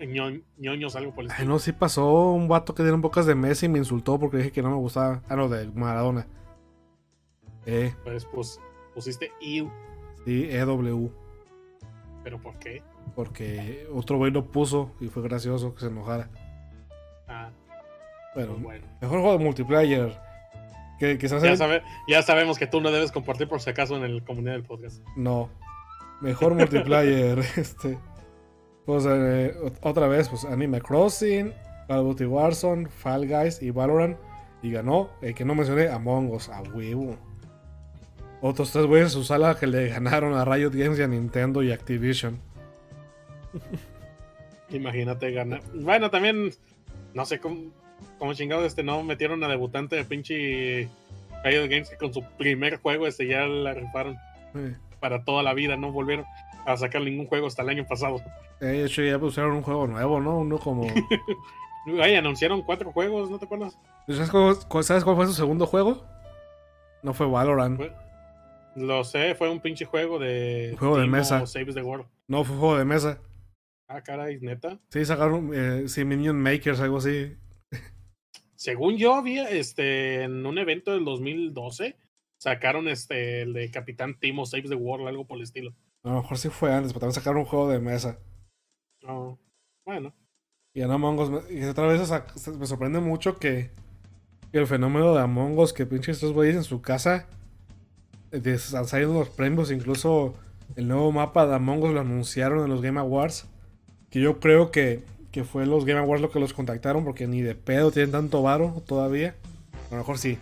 ño- ñoños, algo por el Ay, no, sí pasó un vato que dieron pocas de Messi y me insultó porque dije que no me gustaba. Ah, no, de Maradona. Eh, Pues, pues pusiste IU, sí, EW. pero ¿por qué? Porque otro güey lo puso y fue gracioso que se enojara. Ah, Pero, pues bueno. mejor juego de multiplayer. Que Ya, el- sabe, ya sabemos que tú no debes compartir por si acaso en la comunidad del podcast. No. Mejor multiplayer. este. Pues eh, ot- otra vez, pues Anime Crossing, Call of Duty Warzone, Fall Guys y Valorant. Y ganó, el que no mencioné, Among Us, a huevo. Otros tres güeyes en su sala que le ganaron a Riot Games y a Nintendo y Activision. Imagínate ganar. Bueno, también, no sé cómo, cómo chingados este no metieron a debutante de pinche Riot Games que con su primer juego este ya la rifaron para toda la vida, no volvieron a sacar ningún juego hasta el año pasado. eh, de hecho, ya pusieron un juego nuevo, ¿no? Uno como. Ay, anunciaron cuatro juegos, ¿no te acuerdas? ¿Sabes cuál, ¿Sabes cuál fue su segundo juego? No fue Valorant. Fue- Lo sé, fue un pinche juego de. Juego de mesa. Saves the World. No, fue juego de mesa. Ah, caray, neta. Sí, sacaron. Eh, sí, Minion Makers, algo así. Según yo había, este, en un evento del 2012, sacaron este, el de Capitán Timo Saves the World, algo por el estilo. A lo mejor sí fue antes, pero también sacaron un juego de mesa. No, bueno. Y en Among Us, y otra vez me sorprende mucho que, que el fenómeno de Among Us, que pinches estos güeyes en su casa han salido los premios, incluso el nuevo mapa de Among Us lo anunciaron en los Game Awards. Que yo creo que, que fue los Game Awards lo que los contactaron, porque ni de pedo tienen tanto varo todavía. A lo mejor sí,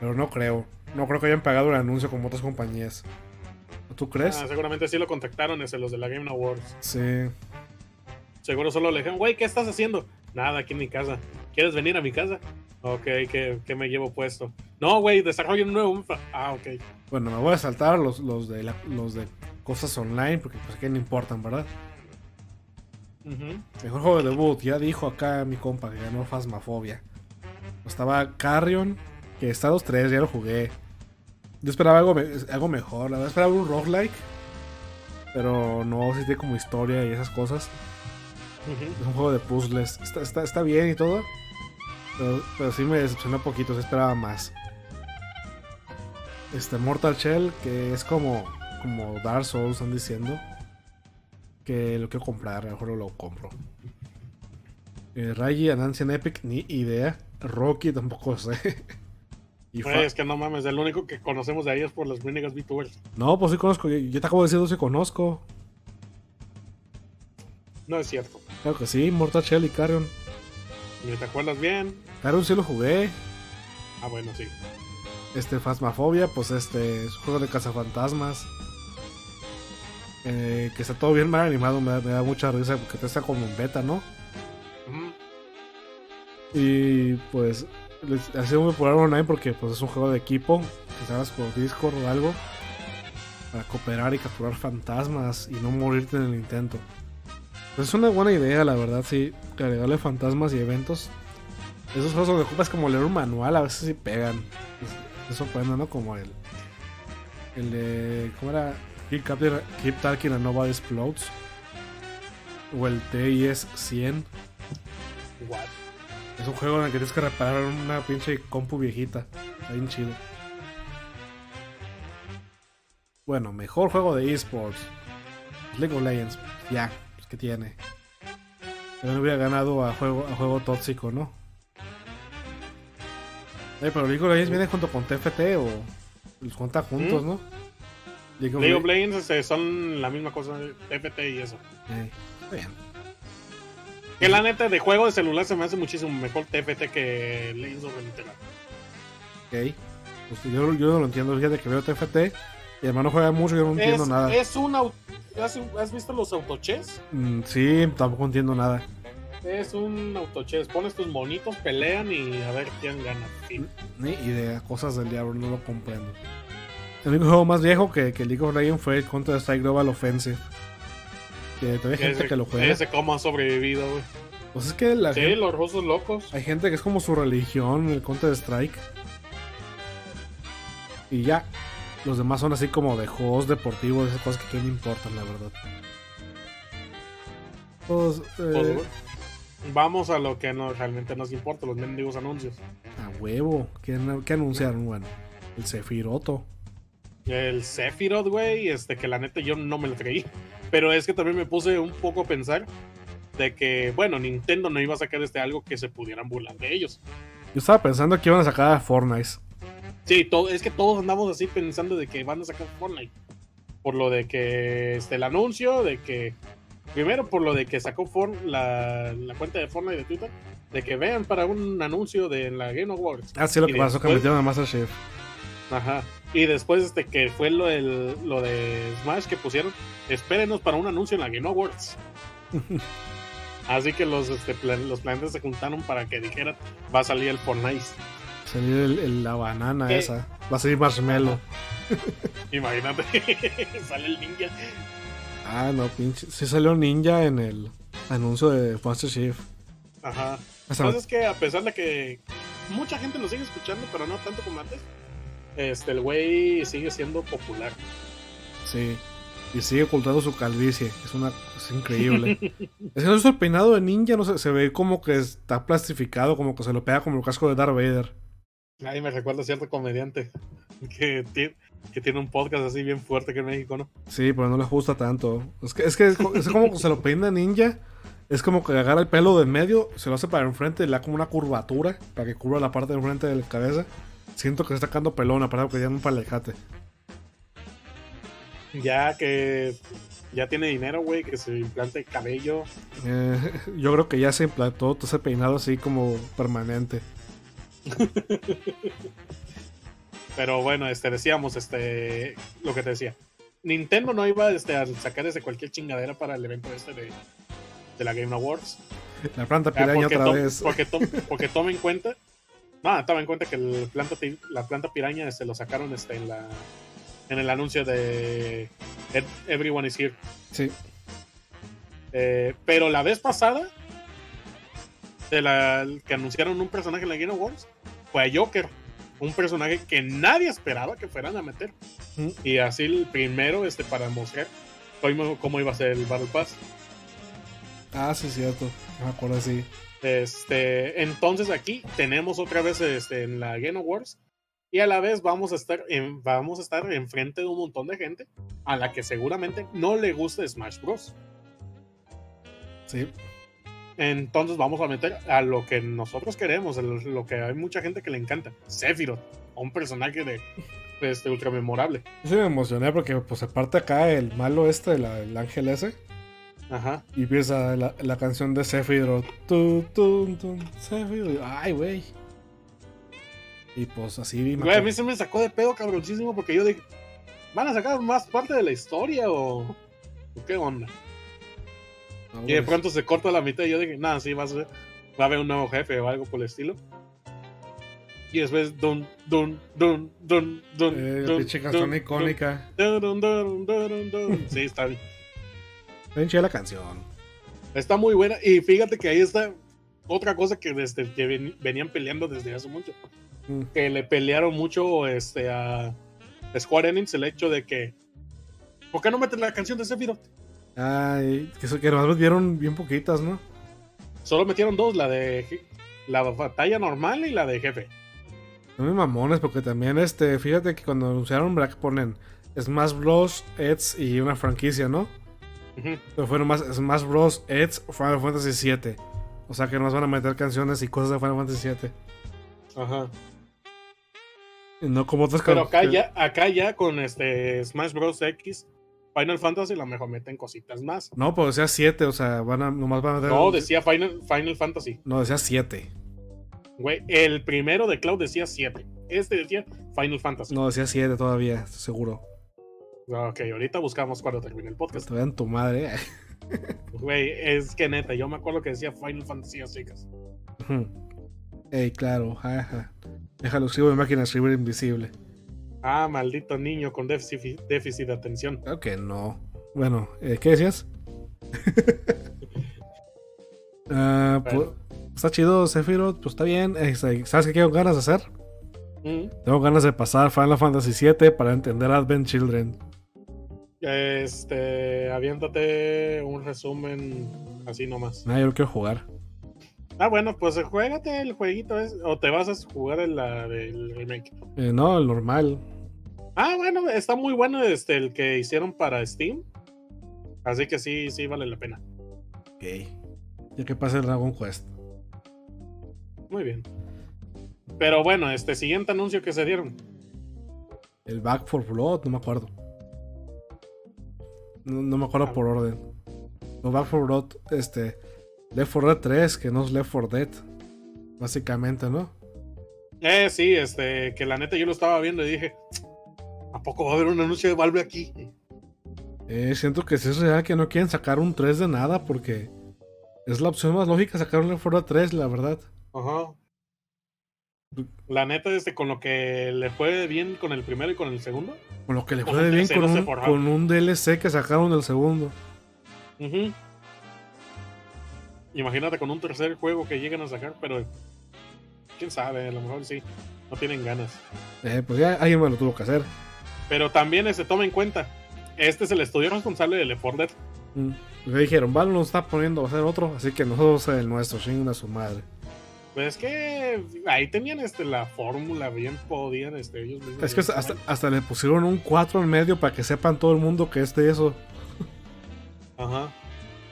pero no creo. No creo que hayan pagado el anuncio como otras compañías. ¿Tú crees? Ah, seguramente sí lo contactaron ese, los de la Game Awards. Sí. Seguro solo le dijeron, güey, ¿qué estás haciendo? Nada, aquí en mi casa. ¿Quieres venir a mi casa? Ok, ¿qué, qué me llevo puesto? No, güey, desarrollo un nuevo. Ah, ok. Bueno, me voy a saltar los, los, de, la- los de cosas online porque pues que no importan, ¿verdad? Mejor juego de debut, ya dijo acá mi compa que ganó Phasmophobia. Estaba Carrion, que está 2-3, ya lo jugué. Yo esperaba algo, me- algo mejor, la verdad esperaba un roguelike. Pero no, si tiene como historia y esas cosas. Es un juego de puzzles. Está, está, está bien y todo. Pero, pero sí me decepcionó poquito, se esperaba más. Este Mortal Shell, que es como, como Dark Souls, están diciendo. Que lo quiero comprar, a lo mejor lo compro. Eh, Raigi and Ancient Epic, ni idea. Rocky tampoco sé. y es que no mames, el único que conocemos de ahí es por las Minigas VTubers. No, pues sí conozco. Yo yo te acabo de decir si conozco. No es cierto. Claro que sí, Mortal Shell y Carrion. Ni te acuerdas bien. Carrion sí lo jugué. Ah, bueno, sí. Este Phasmophobia, pues este es un juego de cazafantasmas. Eh, que está todo bien mal animado, me da, me da mucha risa porque te está como en beta, ¿no? Y pues ha sido muy popular online porque pues es un juego de equipo, que sabes por Discord o algo, para cooperar y capturar fantasmas y no morirte en el intento. Pues es una buena idea, la verdad, sí, agregarle fantasmas y eventos. Esos juegos donde ocupas como leer un manual, a veces sí pegan. Es- Eso sorprende, ¿no? Como el. El de. ¿Cómo era? Keep, Captain- Keep Talking and Nobody Explodes. O el TIS 100. What? Es un juego en el que tienes que reparar una pinche compu viejita. Está bien chido. Bueno, mejor juego de esports. League of Legends. Ya, pues que tiene. También hubiera ganado a juego, a juego tóxico, ¿no? Eh, pero League of Legends viene junto con TFT o los cuenta juntos, ¿Mm? ¿no? League of League of Le- Legends este, son la misma cosa, FT y eso. Eh, bien. Que la neta, de juego de celular se me hace muchísimo mejor TFT que Legends of Runeterra. Ok. Pues yo, yo no lo entiendo. Fíjate que veo TFT. Mi hermano juega mucho y yo no entiendo es, nada. es un ¿has, has visto los autochess? Mm, sí, tampoco entiendo nada. Es un autochess. Pones tus monitos, pelean y a ver quién gana. Fin. Ni idea, cosas del diablo, no lo comprendo. El único juego más viejo que, que League of Legends fue el Counter Strike Global Offensive. Que todavía hay gente Ese, que lo juega. ese cómo ha sobrevivido, güey. Pues es que la Sí, gente- los rusos locos. hay gente que es como su religión, el Counter Strike. Y ya. Los demás son así como de juegos deportivos, esas cosas que, que no importan, la verdad. Pues, eh, Pues, Vamos a lo que no, realmente nos importa, los mendigos anuncios. a huevo. ¿Qué, qué anunciaron? Bueno, el Sephiroto. El Sephiroth, güey, este que la neta yo no me lo creí. Pero es que también me puse un poco a pensar de que, bueno, Nintendo no iba a sacar este algo que se pudieran burlar de ellos. Yo estaba pensando que iban a sacar a Fortnite. Sí, todo, es que todos andamos así pensando de que van a sacar Fortnite. Por lo de que este, el anuncio, de que. Primero por lo de que sacó For- la, la cuenta de Fortnite de Twitter, de que vean para un anuncio de la Game Awards. Ah, sí, lo Y que pasó que metieron a Masterchef. Ajá. Y después este que fue lo, del- lo de Smash que pusieron, espérenos para un anuncio en la Game Awards. Así que los, este, plan- los planetas se juntaron para que dijeran, va a salir el Fortnite. Salir el- el- la banana ¿Qué? esa. Va a salir Marshmallow. Imagínate, sale el ninja. Ah, no, pinche. Sí salió Ninja en el anuncio de Masterchef. Ajá. Hasta- Entonces es que a pesar de que mucha gente lo sigue escuchando, pero no tanto como antes, este, el güey sigue siendo popular. Sí. Y sigue ocultando su calvicie. Es una. Es increíble. es que no es el peinado de ninja, no sé, se ve como que está plastificado, como que se lo pega como el casco de Darth Vader. Ahí me recuerda a cierto comediante que tiene, que tiene un podcast así bien fuerte que en México, ¿no? Sí, pero no le gusta tanto. Es que es, que es, es como que se lo peina ninja. Es como que agarra el pelo del medio, se lo hace para enfrente y le da como una curvatura para que cubra la parte de enfrente de la cabeza. Siento que se está sacando pelón, aparte que ya un palejate. Ya que ya tiene dinero, güey, que se implante cabello. Eh, yo creo que ya se implantó todo ese peinado así como permanente. Pero bueno, este, decíamos, este, lo que te decía. Nintendo no iba este, a sacar desde cualquier chingadera para el evento este de, de la Game Awards. La planta Ah, piraña porque, otra to- vez. porque, to- porque toma en cuenta. No, toma en cuenta que el planta, la planta piraña este, lo sacaron este, en, la, en el anuncio de Ed- Everyone is Here. Sí. Eh, pero la vez pasada, de la, que anunciaron un personaje en la Game Awards, fue a Joker. Un personaje que nadie esperaba que fueran a meter. Mm. Y así el primero este, para mostrar cómo, cómo iba a ser el Battle Pass. Ah, sí, cierto. Me acuerdo así. Este, entonces aquí tenemos otra vez este, en la Game Awards y a la vez vamos a estar en, vamos a estar enfrente de un montón de gente a la que seguramente no le gusta Smash Bros. Sí. Entonces vamos a meter a lo que nosotros queremos, a lo, que hay mucha gente que le encanta, Sephiroth, un personaje de este ultra memorable. Yo sí me emocioné porque, pues, aparte acá el malo este, la- el ángel ese, Ajá. y empieza la, la canción de Sephiroth. Tu, tu, tu, Sephiroth. Ay, güey. Y pues así Güey, a mí se me sacó de pedo cabroncísimo porque yo dije, ¿van a sacar más parte de la historia o, o qué onda? No, Y de pronto se corta la mitad y yo dije, nada, sí, va a, ser- va a haber un nuevo jefe o algo por el estilo. Y después, dun, dun, dun, dun, dun. Eh, dun, pinche canción dun, icónica. dun, dun. Sí, está bien. Está la canción. Está muy buena. Y fíjate que ahí está otra cosa que desde que ven- venían peleando desde hace mucho. Mm. Que le pelearon mucho este, a Square Enix el hecho de que. ¿Por qué no meten la canción de Sephiroth? Ay, que, que nomás dieron bien poquitas, ¿no? Solo metieron dos, la de la batalla normal y la de jefe. No me mamones, porque también, este, fíjate que cuando anunciaron Black ponen Smash Bros, Eds y una franquicia, ¿no? Ujú. Pero fueron más Smash Bros, Eds, Final Fantasy VII. O sea que nos van a meter canciones y cosas de Final Fantasy VII. Ajá. Y no como otras Pero acá ya, acá ya con este Smash Bros. X, Final Fantasy, a lo mejor meten cositas más. No, pues decía 7, o sea, van a, nomás van a. No, decía Final, Final Fantasy. No, decía 7. Güey, el primero de Cloud decía 7. Este decía Final Fantasy. No, decía 7 todavía, seguro. Ok, ahorita buscamos cuando termine el podcast. Te vean tu madre. Güey, es que neta, yo me acuerdo que decía Final Fantasy chicas. Ey, claro, ajá. Déjalo, escribo en máquina de escribir invisible. Ah, maldito niño con déficit, déficit de atención. Claro que no. Bueno, eh, ¿qué decías? Ah, pues, está chido, Sephiroth, pues está bien. Eh, ¿Sabes qué tengo ganas de hacer? Mm, Tengo ganas de pasar Final Fantasy VII para entender Advent Children. Este, aviéntate un resumen así nomás. Ah, yo lo quiero jugar. Ah, bueno, pues juégate el jueguito o te vas a jugar el la del remake. Eh, no, el normal. Ah, bueno, está muy bueno este el que hicieron para Steam. Así que sí, sí vale la pena. Ok. Ya que pase el Dragon Quest. Muy bien. Pero bueno, este siguiente anuncio que se dieron. El Back for Blood, no me acuerdo. No, no me acuerdo Ah. por orden. El Back for Blood, este. Left 4 Dead 3, que no es Left 4 Dead. Básicamente, ¿no? Eh, sí, este, que la neta yo lo estaba viendo y dije, ¿a poco va a haber un anuncio de Valve aquí? Eh, siento que sí es real que no quieren sacar un 3 de nada porque es la opción más lógica sacar un Left 4 Dead 3, la verdad. Ajá. La neta, este, con lo que le fue bien con el primero y con el segundo. Con lo que le fue bien con un, con un DLC que sacaron del segundo. Ujú. Imagínate con un tercer juego que llegan a sacar, pero quién sabe, a lo mejor sí, no tienen ganas. Eh, pues ya alguien me lo tuvo que hacer. Pero también se toma en cuenta, este es el estudio responsable de Left 4 Dead. Mm. Le dijeron, Valve nos está poniendo a hacer otro, así que nosotros vamos a hacer el nuestro, chinguen a su madre. Pues es que ahí tenían este, la fórmula, bien podían este, ellos mismos. Es que hasta, hasta- hasta le pusieron un 4 en medio para que sepan todo el mundo que es de eso. Ajá.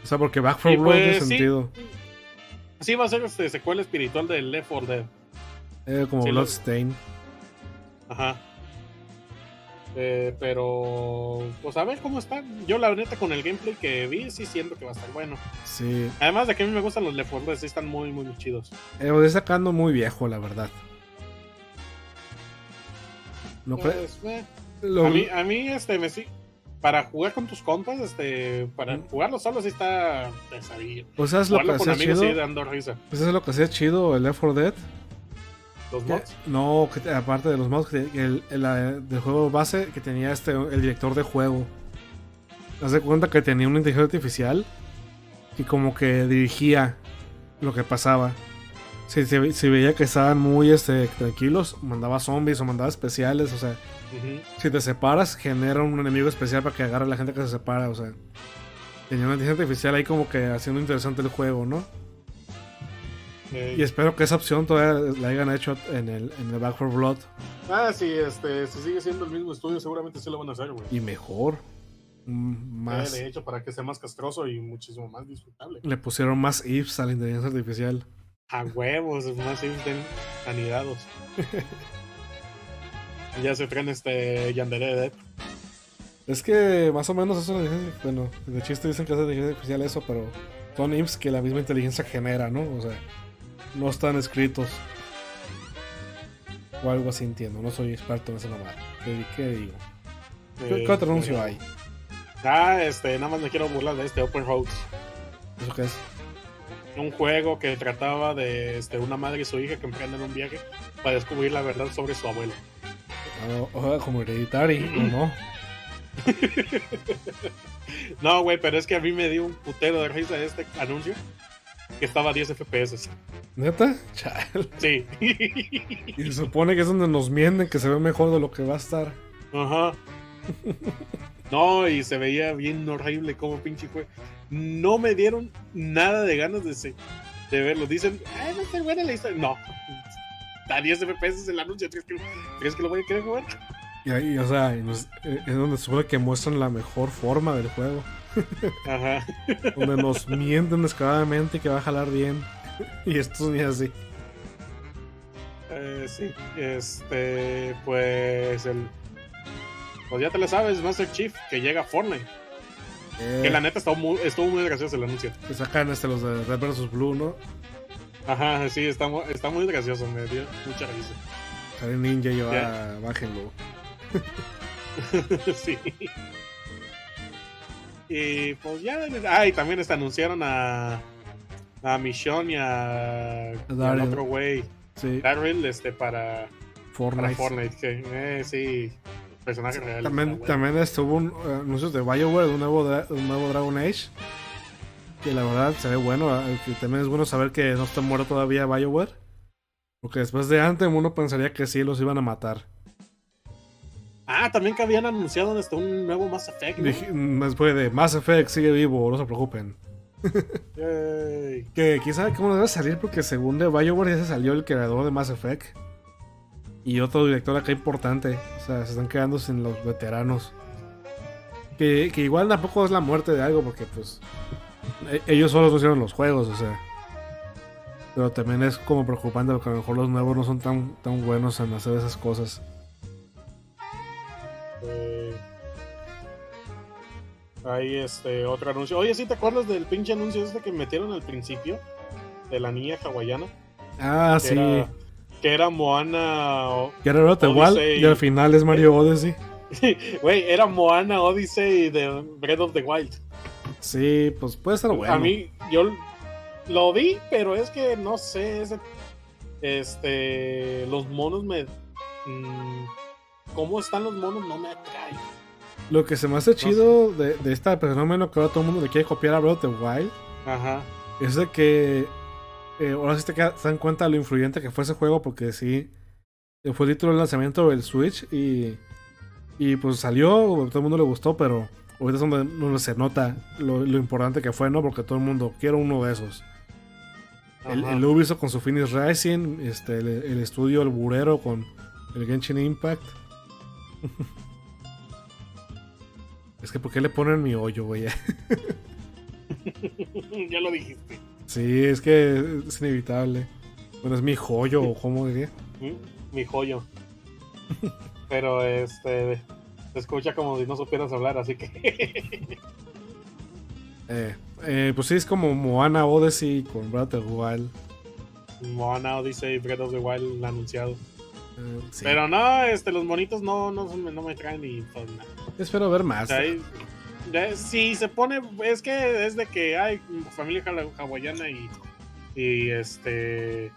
O sea, porque Back 4 Y Blood tiene pues, sentido. Sí, va a ser este secuela espiritual de Left 4 Dead. Eh, como Sí, lo- Bloodstain. Ajá. Eh, pero, pues a ver cómo está. Yo, la neta, con el gameplay que vi, sí siento que va a estar bueno. Sí. Además de que a mí me gustan los Left 4 Dead, sí están muy, muy chidos. Eh, lo estoy sacando muy viejo, la verdad. No Pues, eh, lo- a mí, a mí, este, me sí. Para jugar con tus compas, este, para Mm. jugarlo solo sí está pesadillo. pues ¿sabes lo que hacía chido? Pues es lo que hacía chido el Left 4 Dead. Los Que- mods. no, que te- aparte de los mods, que el, el, del juego base que tenía este el director de juego. Haz de cuenta que tenía una inteligencia artificial y como que dirigía lo que pasaba. Si, si, ve- si veía que estaban muy este, tranquilos, mandaba zombies o mandaba especiales. O sea, si te separas, genera un enemigo especial para que agarre a la gente que se separa. O sea, tenía una inteligencia artificial ahí como que haciendo interesante el juego, ¿no? Y espero que esa opción todavía la hayan hecho en el, en el Back 4 Blood. Ah, sí, este, si sigue siendo el mismo estudio, seguramente sí lo van a hacer, güey. Y mejor. Mm, Más. Eh, de hecho, para que sea más castroso y muchísimo más disfrutable. Le pusieron más ifs a la inteligencia artificial. A huevos, más estén anidados. ya se traen este Yandere Dead. Es que más o menos eso. Bueno, de chiste dicen que es inteligencia artificial eso, pero son ifs que la misma inteligencia genera, ¿no? O sea, no están escritos. O algo así entiendo. No soy experto en esa mamada. ¿Qué, qué digo? ¿Qué, Eh, otro anuncio pero- hay? Ah, este, nada más me quiero burlar de este Open Roads. ¿Eso qué es? Un juego que trataba de este, una madre y su hija que emprenden un viaje para descubrir la verdad sobre su abuelo. Ah, como hereditary, ¿o no? No, güey, pero es que a mí me dio un putero de risa este anuncio que estaba a 10 FPS. ¿Neta? Chal. Sí. Y se supone que es donde nos mienten que se ve mejor de lo que va a estar. Ajá. No, y se veía bien horrible como pinche fue. No me dieron nada de ganas de, se- de verlo. Dicen, ay, a estar buena la historia. No. A 10 FPS el anuncio. ¿Crees que, crees que lo voy a querer jugar? Y ahí, o sea, eh, es donde se supone que muestran la mejor forma del juego. Ajá. Donde nos mienten descaradamente que va a jalar bien. Y esto ni así. Eh, sí. Este, pues el. Pues ya te lo sabes, Master Chief, que llega a Fortnite. Eh, Que la neta estuvo muy, estuvo muy gracioso el anuncio. que sacan este, los de Red vs Blue, ¿no? Ajá, sí, está, está muy gracioso, me dio mucha risa. Sale ninja y yo, Ya. ah, bájenlo. sí. Y pues ya. Ah, y también este, anunciaron a. A Michonne y a. y al otro güey. Sí, Daryl, este, para. Para Fortnite. Fortnite. Que, eh, sí. Personaje real. También, bueno. también estuvo un eh, anuncios de BioWare de un nuevo, dra- un nuevo Dragon Age. Que la verdad se ve bueno. eh, Que también es bueno saber que no está muerto todavía BioWare. Porque después de Anthem uno pensaría que sí los iban a matar. Ah, también que habían anunciado un nuevo Mass Effect. ¿no? Dije- mm, Después de Mass Effect sigue vivo, no se preocupen. Que quién sabe cómo debe salir porque según de BioWare ya se salió el creador de Mass Effect. Y otro director acá importante. O sea, se están quedando sin los veteranos. Que, que igual tampoco es la muerte de algo porque pues e- ellos solos no hicieron los juegos, o sea. Pero también es como preocupante porque a lo mejor los nuevos no son tan, tan buenos en hacer esas cosas. Eh, Hay este otro anuncio. Oye, ¿sí te acuerdas del pinche anuncio este que metieron al principio? De la niña hawaiana. Ah, Que sí. Era, que era Moana. o- Que era y al final es Mario Odyssey. Güey, era Moana Odyssey de Breath of the Wild. Sí, pues puede estar bueno. A mí, yo lo vi, pero es que no sé. ese- este. Los monos me. mm, ¿Cómo están los monos? No me atraen. Lo que se me hace chido de, de este fenómeno que ahora todo el mundo le quiere copiar a Breath of the Wild Ajá. es de que eh, ahora sí te, dan cuenta de lo influyente que fue ese juego porque sí eh, fue el título del lanzamiento del Switch y, y pues salió, todo el mundo le gustó, pero ahorita es donde, donde se nota lo, lo importante que fue, ¿no? Porque todo el mundo quiere uno de esos. El, Ubisoft con su Finish Rising, este, el, el estudio El Burero con el Genshin Impact. es que ¿por qué le ponen mi hoyo, güey? ya lo dijiste. Sí, es que es inevitable. Bueno, es mi joyo, o cómo diría. Mi joyo. Pero este. Se escucha como si no supieras hablar, así que. Eh, eh, pues sí, es como Moana Odyssey con Breath of the Wild. Moana Odyssey Breath of the Wild anunciado. Sí. Pero no, este, los monitos no, no, no me traen ni pues, nada. Espero ver O más. sea, si se pone, es que es de que hay familia hawai- hawaiana y, y este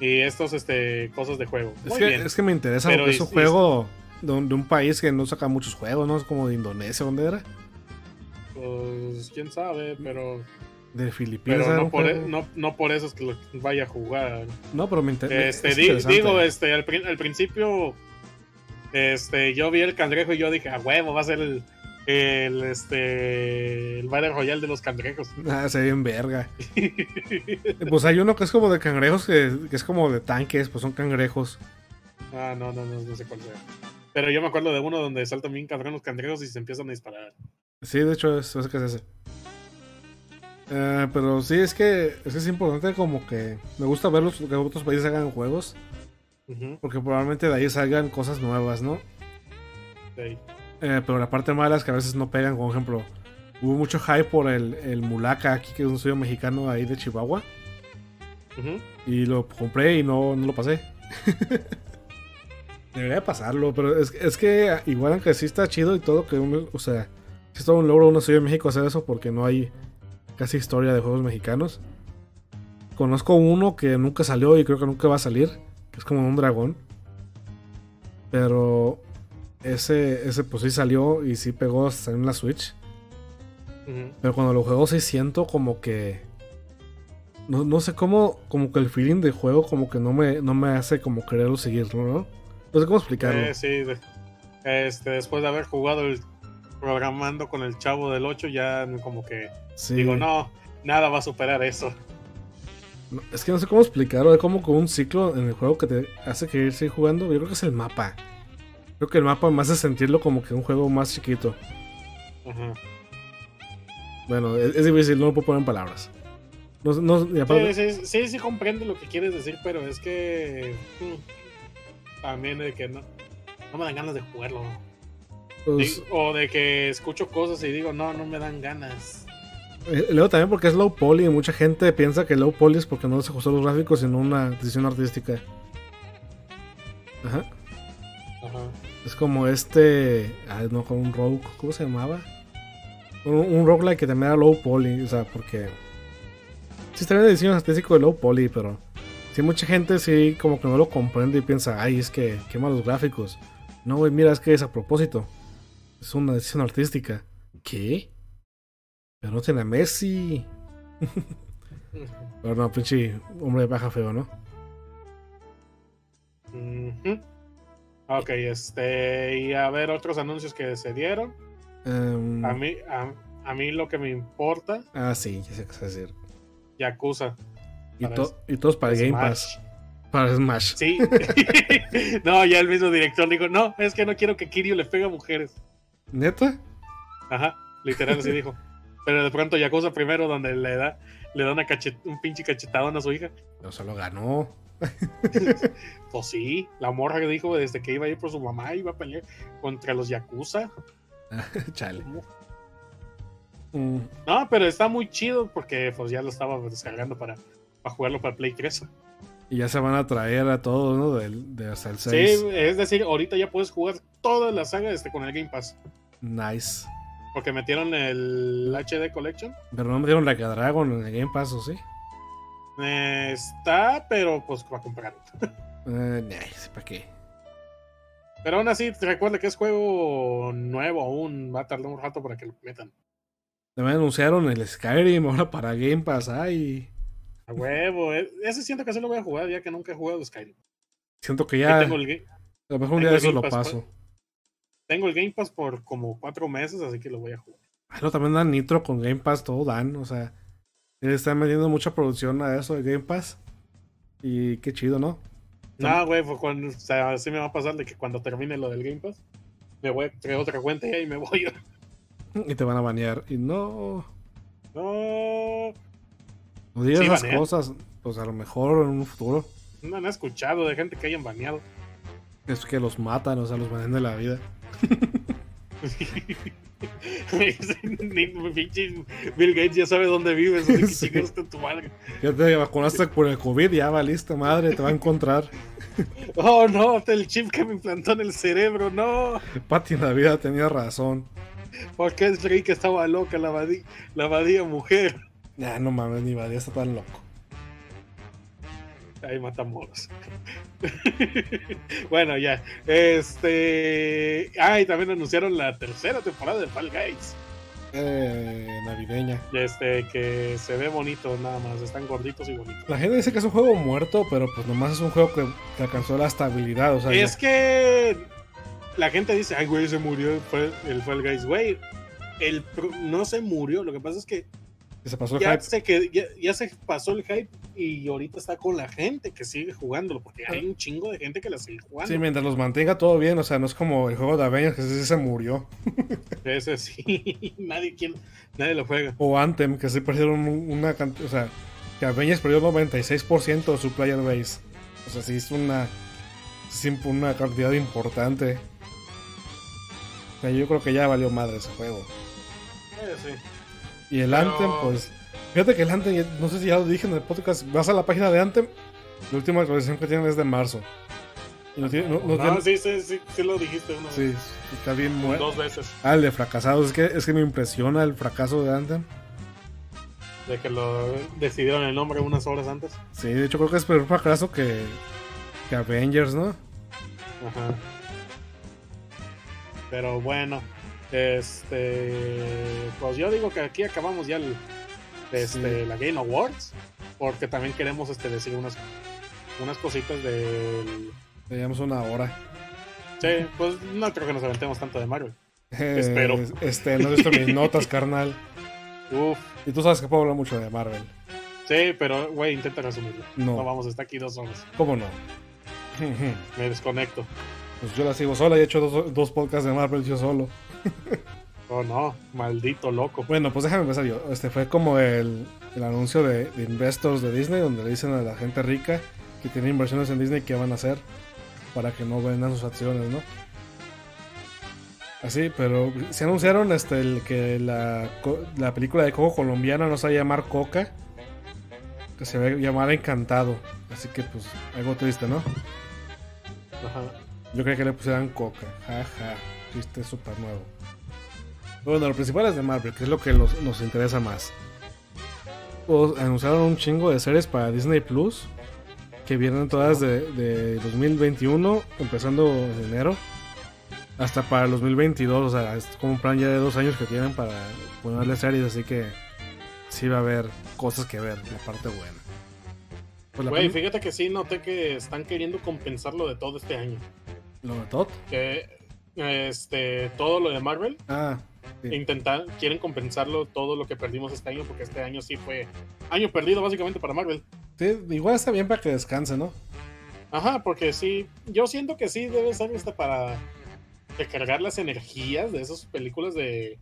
y estos este cosas de juego. Es Muy que, bien. es que me interesa Pero es un juego de un, de un país que no saca muchos juegos, ¿no? Es como de Indonesia, ¿dónde era? Pues quién sabe, pero, De Filipinas. pero no, por, e- no, no por eso es que lo vaya a jugar. No, pero me interesa. Este, di- digo, este, al, prin- al principio, este, yo vi el cangrejo y yo dije, a huevo, va a ser el, el este, el Battle Royale de los cangrejos. Ah, se ve bien verga. Pues hay uno que es como de cangrejos, que, que es como de tanques, pues son cangrejos. ah, no, no, no, no sé cuál sea. Pero yo me acuerdo de uno donde saltan bien cabrón los cangrejos y se empiezan a disparar. Sí, de hecho, es, es que es ese. Eh, pero sí, es que, es que es importante como que me gusta ver los, que otros países hagan juegos, porque probablemente de ahí salgan cosas nuevas, ¿no? sí. Eh, pero la parte mala es que a veces no pegan, por ejemplo, hubo mucho hype por el, el Mulaka aquí, que es un estudio mexicano ahí de Chihuahua, y lo compré y no, no lo pasé. Debería pasarlo, pero es, es que igual aunque sí está chido y todo, que uno, o sea, es todo un logro uno estudio en México hacer eso porque no hay casi historia de juegos mexicanos. Conozco uno que nunca salió y creo que nunca va a salir, que es como un dragón. Pero ese, ese pues sí salió y sí pegó hasta en la Switch. Ujú. Pero cuando lo juego sí siento como que. No, no sé cómo. Como que el feeling de juego como que no me, no me hace como quererlo seguir, ¿no? No sé cómo explicarlo. Eh, sí, este, después de haber jugado el programando con el chavo del 8, ya como que Sí. digo, no, nada va a superar eso. No, Es que no sé cómo explicarlo. Es como con un ciclo en el juego que te hace querer seguir jugando. Yo creo que es el mapa. Creo que el mapa me hace sentirlo como que un juego más chiquito. Ajá. Bueno, es, es difícil, no lo puedo poner en palabras. No, no, y aparte- Sí, sí, sí, sí comprendo lo que quieres decir, pero es que mm, también de que no, no me dan ganas de jugarlo. Pues, o de que escucho cosas y digo, no, no me dan ganas. eh, luego también porque es low poly. y Mucha gente piensa que low poly es porque no se ajustó los gráficos, sino una decisión artística. Ajá. Ajá. Es como este. Ah, no, con un rogue. ¿Cómo se llamaba? Un, un roguelike que también era low poly. O sea, porque. Sí, está bien el diseño artístico de low poly, pero. Sí, mucha gente sí, como que no lo comprende y piensa, ay, es que quema los gráficos. No, güey, mira, es que es a propósito. Es una decisión artística. ¿Qué? Pero no tiene a Messi. Pero no, pinche hombre de baja feo, ¿no? Ujú. Ok, este, y a ver otros anuncios que se dieron. Em, A mí, a, a mí lo que me importa, ah, sí, ya sé qué decir. Yakuza. Y, to- y todos para Game Pass. Smash. Para Smash. Sí. no, ya el mismo director dijo, no, es que no quiero que Kiryu le pegue a mujeres. ¿Neta? Ajá, literal así dijo. Pero de pronto Yakuza primero, donde le da, le da una cachet- un pinche cachetadón a su hija. No se lo ganó. Pues sí, la morra que dijo desde que iba a ir por su mamá, iba a pelear contra los Yakuza. Chale. Mm, No, pero está muy chido porque pues ya lo estaba descargando para, para jugarlo para Play 3. y ya se van a traer a todos, ¿no? Del- De, hasta el Sí, 6. es decir, ahorita ya puedes jugar toda la saga este, con el Game Pass. Nice. Porque metieron el HD Collection. Pero no me dieron la que Dragon en el Game Pass, ¿o sí? Eh, está, pero pues para comprar. Eh, nice, ¿para qué? Pero aún así, recuerda que es juego nuevo aún. Va a tardar un rato para que lo metan. También anunciaron el Skyrim ahora para Game Pass. Ay, A huevo. eh, Ese siento que sí lo voy a jugar ya que nunca he jugado Skyrim. siento que ya. tengo, el, A lo mejor un día de eso lo paso. Tengo el Game Pass por como cuatro meses, así que lo voy a jugar. Ah, no, también dan Nitro con Game Pass, todo dan. O sea, le están metiendo mucha producción a eso de Game Pass. Y qué chido, ¿no? No, güey, pues cuando, o sea, así me va a pasar de que cuando termine lo del Game Pass, me voy a crear otra cuenta y ahí me voy. Y te van a banear. Y no. No, No digas Sí, esas banean. cosas. Pues a lo mejor en un futuro. no han escuchado de gente que hayan baneado. Es que los matan, o sea, los banean de la vida. Bill Gates ya sabe dónde vives, que Sí. tu madre. Ya te vacunaste por el COVID, ya valiste madre, te va a encontrar. Oh no, el chip que me implantó en el cerebro, no. Patty Navidad tenía razón. Porque es creí que estaba loca la badía, la badía mujer. Ya, no mames, ni Badía está tan loco. Ahí matamoros. bueno, ya. Este. Ah, y también anunciaron la tercera temporada de Fall Guys. Eh, navideña. Este, que se ve bonito nada más. Están gorditos y bonitos. La gente dice que es un juego muerto, pero pues nomás es un juego que, que alcanzó la estabilidad. O sea, es ya- que la gente dice, ay, güey, se murió el Fall, el Fall Guys. Güey, el no se murió. Lo que pasa es que se pasó el ya hype. se, que, ya, ya se pasó el hype y ahorita está con la gente que sigue jugándolo. Porque hay un chingo de gente que la sigue jugando. Sí, mientras los mantenga todo bien, o sea, no es como el juego de Avengers que sí se murió. Ese sí, nadie, quiere, nadie lo juega. O Anthem, que sí perdieron un- una cantidad, o sea, que Avengers perdió 96% de su player base. O sea, sí es una, una cantidad importante. O sea, yo creo que ya valió madre ese juego. Eh, sí. Y el Pero- Anthem, pues, fíjate que el Anthem, no sé si ya lo dije en el podcast, vas a la página de Anthem, la última actualización que tienen es de marzo. Y no tiene, no- no No, tiene- sí, sí, sí, sí lo dijiste una sí, vez. está bien muerto. Dos veces. Ah, el de fracasados. Es que, es que me impresiona el fracaso de Anthem. De que lo decidieron el nombre unas horas antes. Sí, de hecho creo que es peor fracaso que, que Avengers, ¿no? Ajá. Pero bueno, este. Pues yo digo que aquí acabamos ya el, este, la Game Awards. Porque también queremos este, decir unas, unas cositas del. Teníamos una hora. Sí, pues no creo que nos aventemos tanto de Marvel. Eh, Espero. Este, no he visto mis notas, carnal. Uf, Y tú sabes que puedo hablar mucho de Marvel. sí, pero güey, intenta resumirlo. No. No vamos, está aquí dos horas. ¿Cómo no? Me desconecto. Pues yo la sigo sola y he hecho dos, dos podcasts de Marvel yo solo. Oh no, maldito loco. Bueno, pues déjame empezar yo. Este fue como el, el anuncio de, de Investors de Disney, donde le dicen a la gente rica que tiene inversiones en Disney qué van a hacer para que no vendan sus acciones, ¿no? Así, pero se anunciaron este, el, que la, la película de Coco colombiana no se va a llamar Coca, que se va a llamar Encantado. Así que, pues, algo triste, ¿no? Ajá. Yo creía que le pusieran Coca. Jaja, chiste súper nuevo. Bueno, lo principal es de Marvel, que es lo que nos, nos interesa más. Pues, anunciaron un chingo de series para Disney Plus, que vienen todas de, de 2021, empezando en enero, hasta para el 2022. O sea, es como un plan ya de dos años que tienen para ponerle series, así que sí va a haber cosas que ver, la parte buena. Pues la Güey, fíjate que sí, noté que están queriendo compensarlo de todo este año. lo de Todd. Que este, todo lo de Marvel, Ah, sí. intentar, quieren compensarlo todo lo que perdimos este año, porque este año sí fue año perdido básicamente para Marvel. Sí, igual está bien para que descanse, ¿no? Ajá, porque sí, yo siento que sí debe ser para recargar las energías de esas películas de,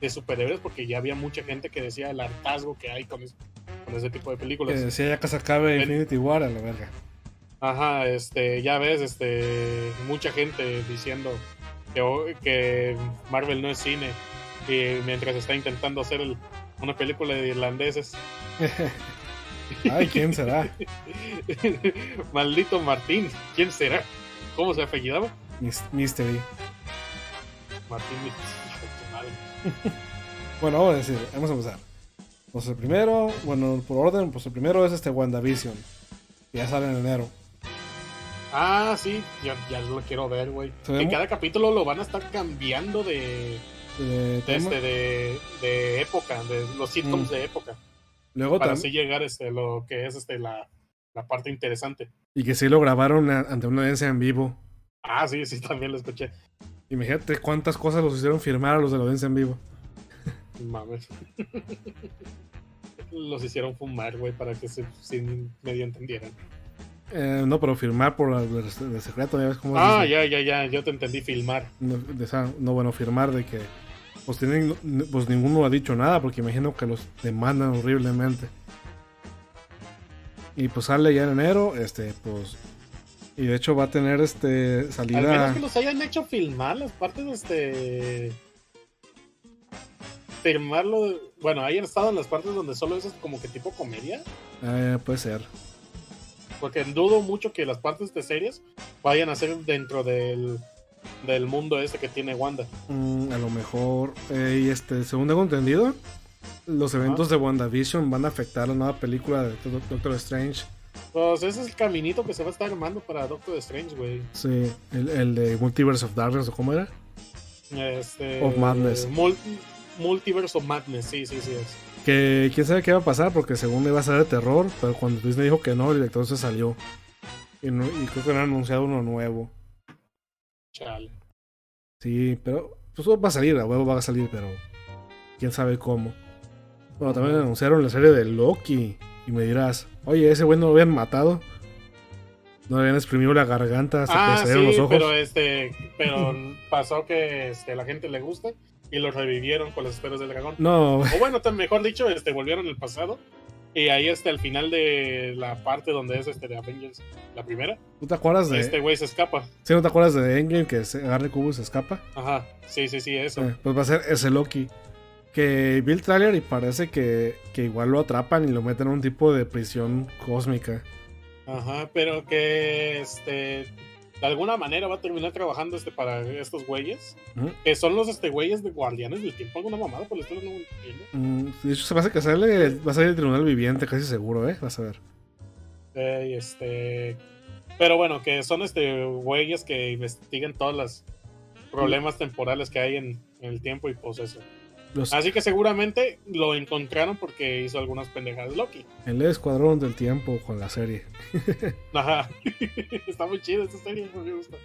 de superhéroes, porque ya había mucha gente que decía el hartazgo que hay con, es- con ese tipo de películas. Que decía ya que se acabe Infinity War a la verga. Ajá, este, ya ves, este, mucha gente diciendo que, Marvel no es cine y mientras está intentando hacer el- una película de irlandeses. Ay, ¿quién será? Maldito Martín, ¿quién será? ¿Cómo se apellidaba? Mystery. Martín, tu madre. Bueno, vamos a decir, vamos a empezar. Pues el primero, bueno, por orden, pues el primero es este WandaVision. Que ya sale en enero. Ah, sí, ya, ya lo quiero ver, güey. Mu- cada capítulo lo van a estar cambiando de, De este, de, de época, de los sitcoms Mm. de época. Luego para también. así llegar este lo que es este la, la parte interesante. Y que sí lo grabaron a- ante una audiencia en vivo. Ah, sí, sí, también lo escuché. Imagínate cuántas cosas los hicieron firmar a los de la audiencia en vivo. Mames. Los hicieron fumar, güey, para que se medio entendieran. Eh, no, pero firmar por de secreto, ya ves cómo Ah, es. ya, ya, ya, yo te entendí filmar. No, de esa- no, bueno, firmar de que. Pues, tienen, pues ninguno ha dicho nada, porque imagino que los demandan horriblemente. Y pues sale ya en enero, este, pues. Y de hecho va a tener este Al menos salida. que los hayan hecho filmar las partes de este. Filmarlo. Bueno, hayan estado en las partes donde solo es como que tipo comedia. Eh, puede ser. Porque dudo mucho que las partes de series vayan a ser dentro del, del mundo ese que tiene Wanda. Mm, a lo mejor. eh, y este, según tengo entendido, los eventos de WandaVision van a afectar la nueva película de Doc- Doctor Strange. Pues ese es el caminito que se va a estar armando para Doctor Strange, güey. Sí, el, el de Multiverse of Darkness, ¿o cómo era? Este, Of Madness. Mul- Multiverse of Madness, sí, sí, sí. Es. Que quién sabe qué va a pasar, porque según iba a ser de terror, pero cuando Disney dijo que no, el director se salió. Y, no- y creo que han anunciado uno nuevo. Chale. Sí, pero pues va a salir, a huevo va a salir, pero quién sabe cómo. Bueno, también anunciaron la serie de Loki. Y me dirás, oye, ese güey no lo habían matado. No le habían exprimido la garganta hasta Ah, que salieron sí, los ojos. pero este, pero pasó que este, la gente le gusta y lo revivieron con las esferas del dragón. No, O bueno, tan mejor dicho, este, volvieron al pasado. Y ahí está el final de la parte donde es este de Avengers, la primera. ¿tú te acuerdas de. Este güey se escapa. ¿Sí no te acuerdas de Endgame que se agarra el cubo y se escapa? Ajá, sí, sí, sí, eso. Eh, pues va a ser ese Loki. Que vi el trailer y parece que, que igual lo atrapan y lo meten en un tipo de prisión cósmica. Ajá, pero que este de alguna manera va a terminar trabajando este para estos güeyes. Que son los este güeyes de guardianes del tiempo, alguna mamada por el estilo, no entiendo. Mm, de hecho, se me hace que sale, va a salir el tribunal viviente, casi seguro, ¿eh? Vas a ver. Eh, este. Pero bueno, que son este güeyes que investigan todos los problemas temporales que hay en, en el tiempo y pues eso. Los, Así que seguramente lo encontraron porque hizo algunas pendejadas Loki. el escuadrón del tiempo con la serie. Ajá. Está muy chido esta serie, me gusta.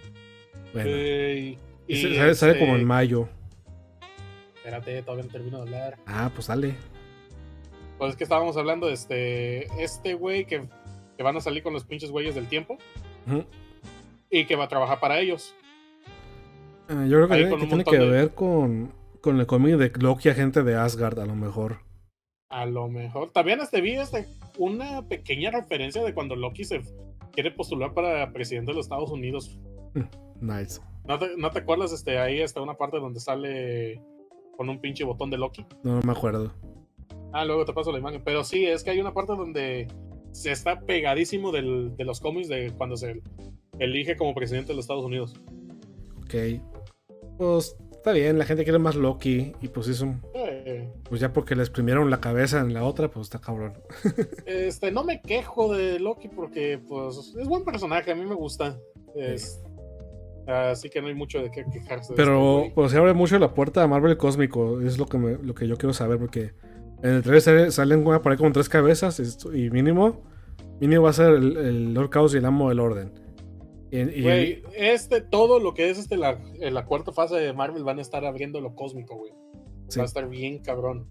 Bueno, Eh, y sale, sale este- como en mayo. Espérate, todavía no termino de hablar. Ah, pues sale. Pues es que estábamos hablando de este. Este güey que, que van a salir con los pinches güeyes del tiempo y que va a trabajar para ellos. Eh, yo creo que Ahí tiene, que, un tiene montón que de- ver con, con el cómic de Loki, agente de Asgard, a lo mejor. A lo mejor. También este vi este, una pequeña referencia de cuando Loki se quiere postular para presidente de los Estados Unidos. Nice. ¿No te, no te acuerdas? Este, ahí está una parte donde sale con un pinche botón de Loki. No, no me acuerdo. Ah, luego te paso la imagen. Pero sí, es que hay una parte donde se está pegadísimo del- de los cómics de cuando se elige como presidente de los Estados Unidos. Ok. Pues está bien, la gente quiere más Loki. Y pues hizo. Eh, Pues ya porque le exprimieron la cabeza en la otra, pues está cabrón. Este, no me quejo de Loki porque, pues, es buen personaje, a mí me gusta. Es- así que no hay mucho de qué quejarse. de Pero este pues se abre mucho la puerta a Marvel Cósmico. Es lo que, me- lo que yo quiero saber. Porque en el trailer sale- salen una por ahí como tres cabezas. Y y mínimo. Mínimo va a ser el, el Lord Chaos y el Amo del Orden. Y, y- Güey, este, todo lo que es este, la, cuarta fase de Marvel van a estar abriendo lo cósmico, güey. sí, Va a estar bien cabrón.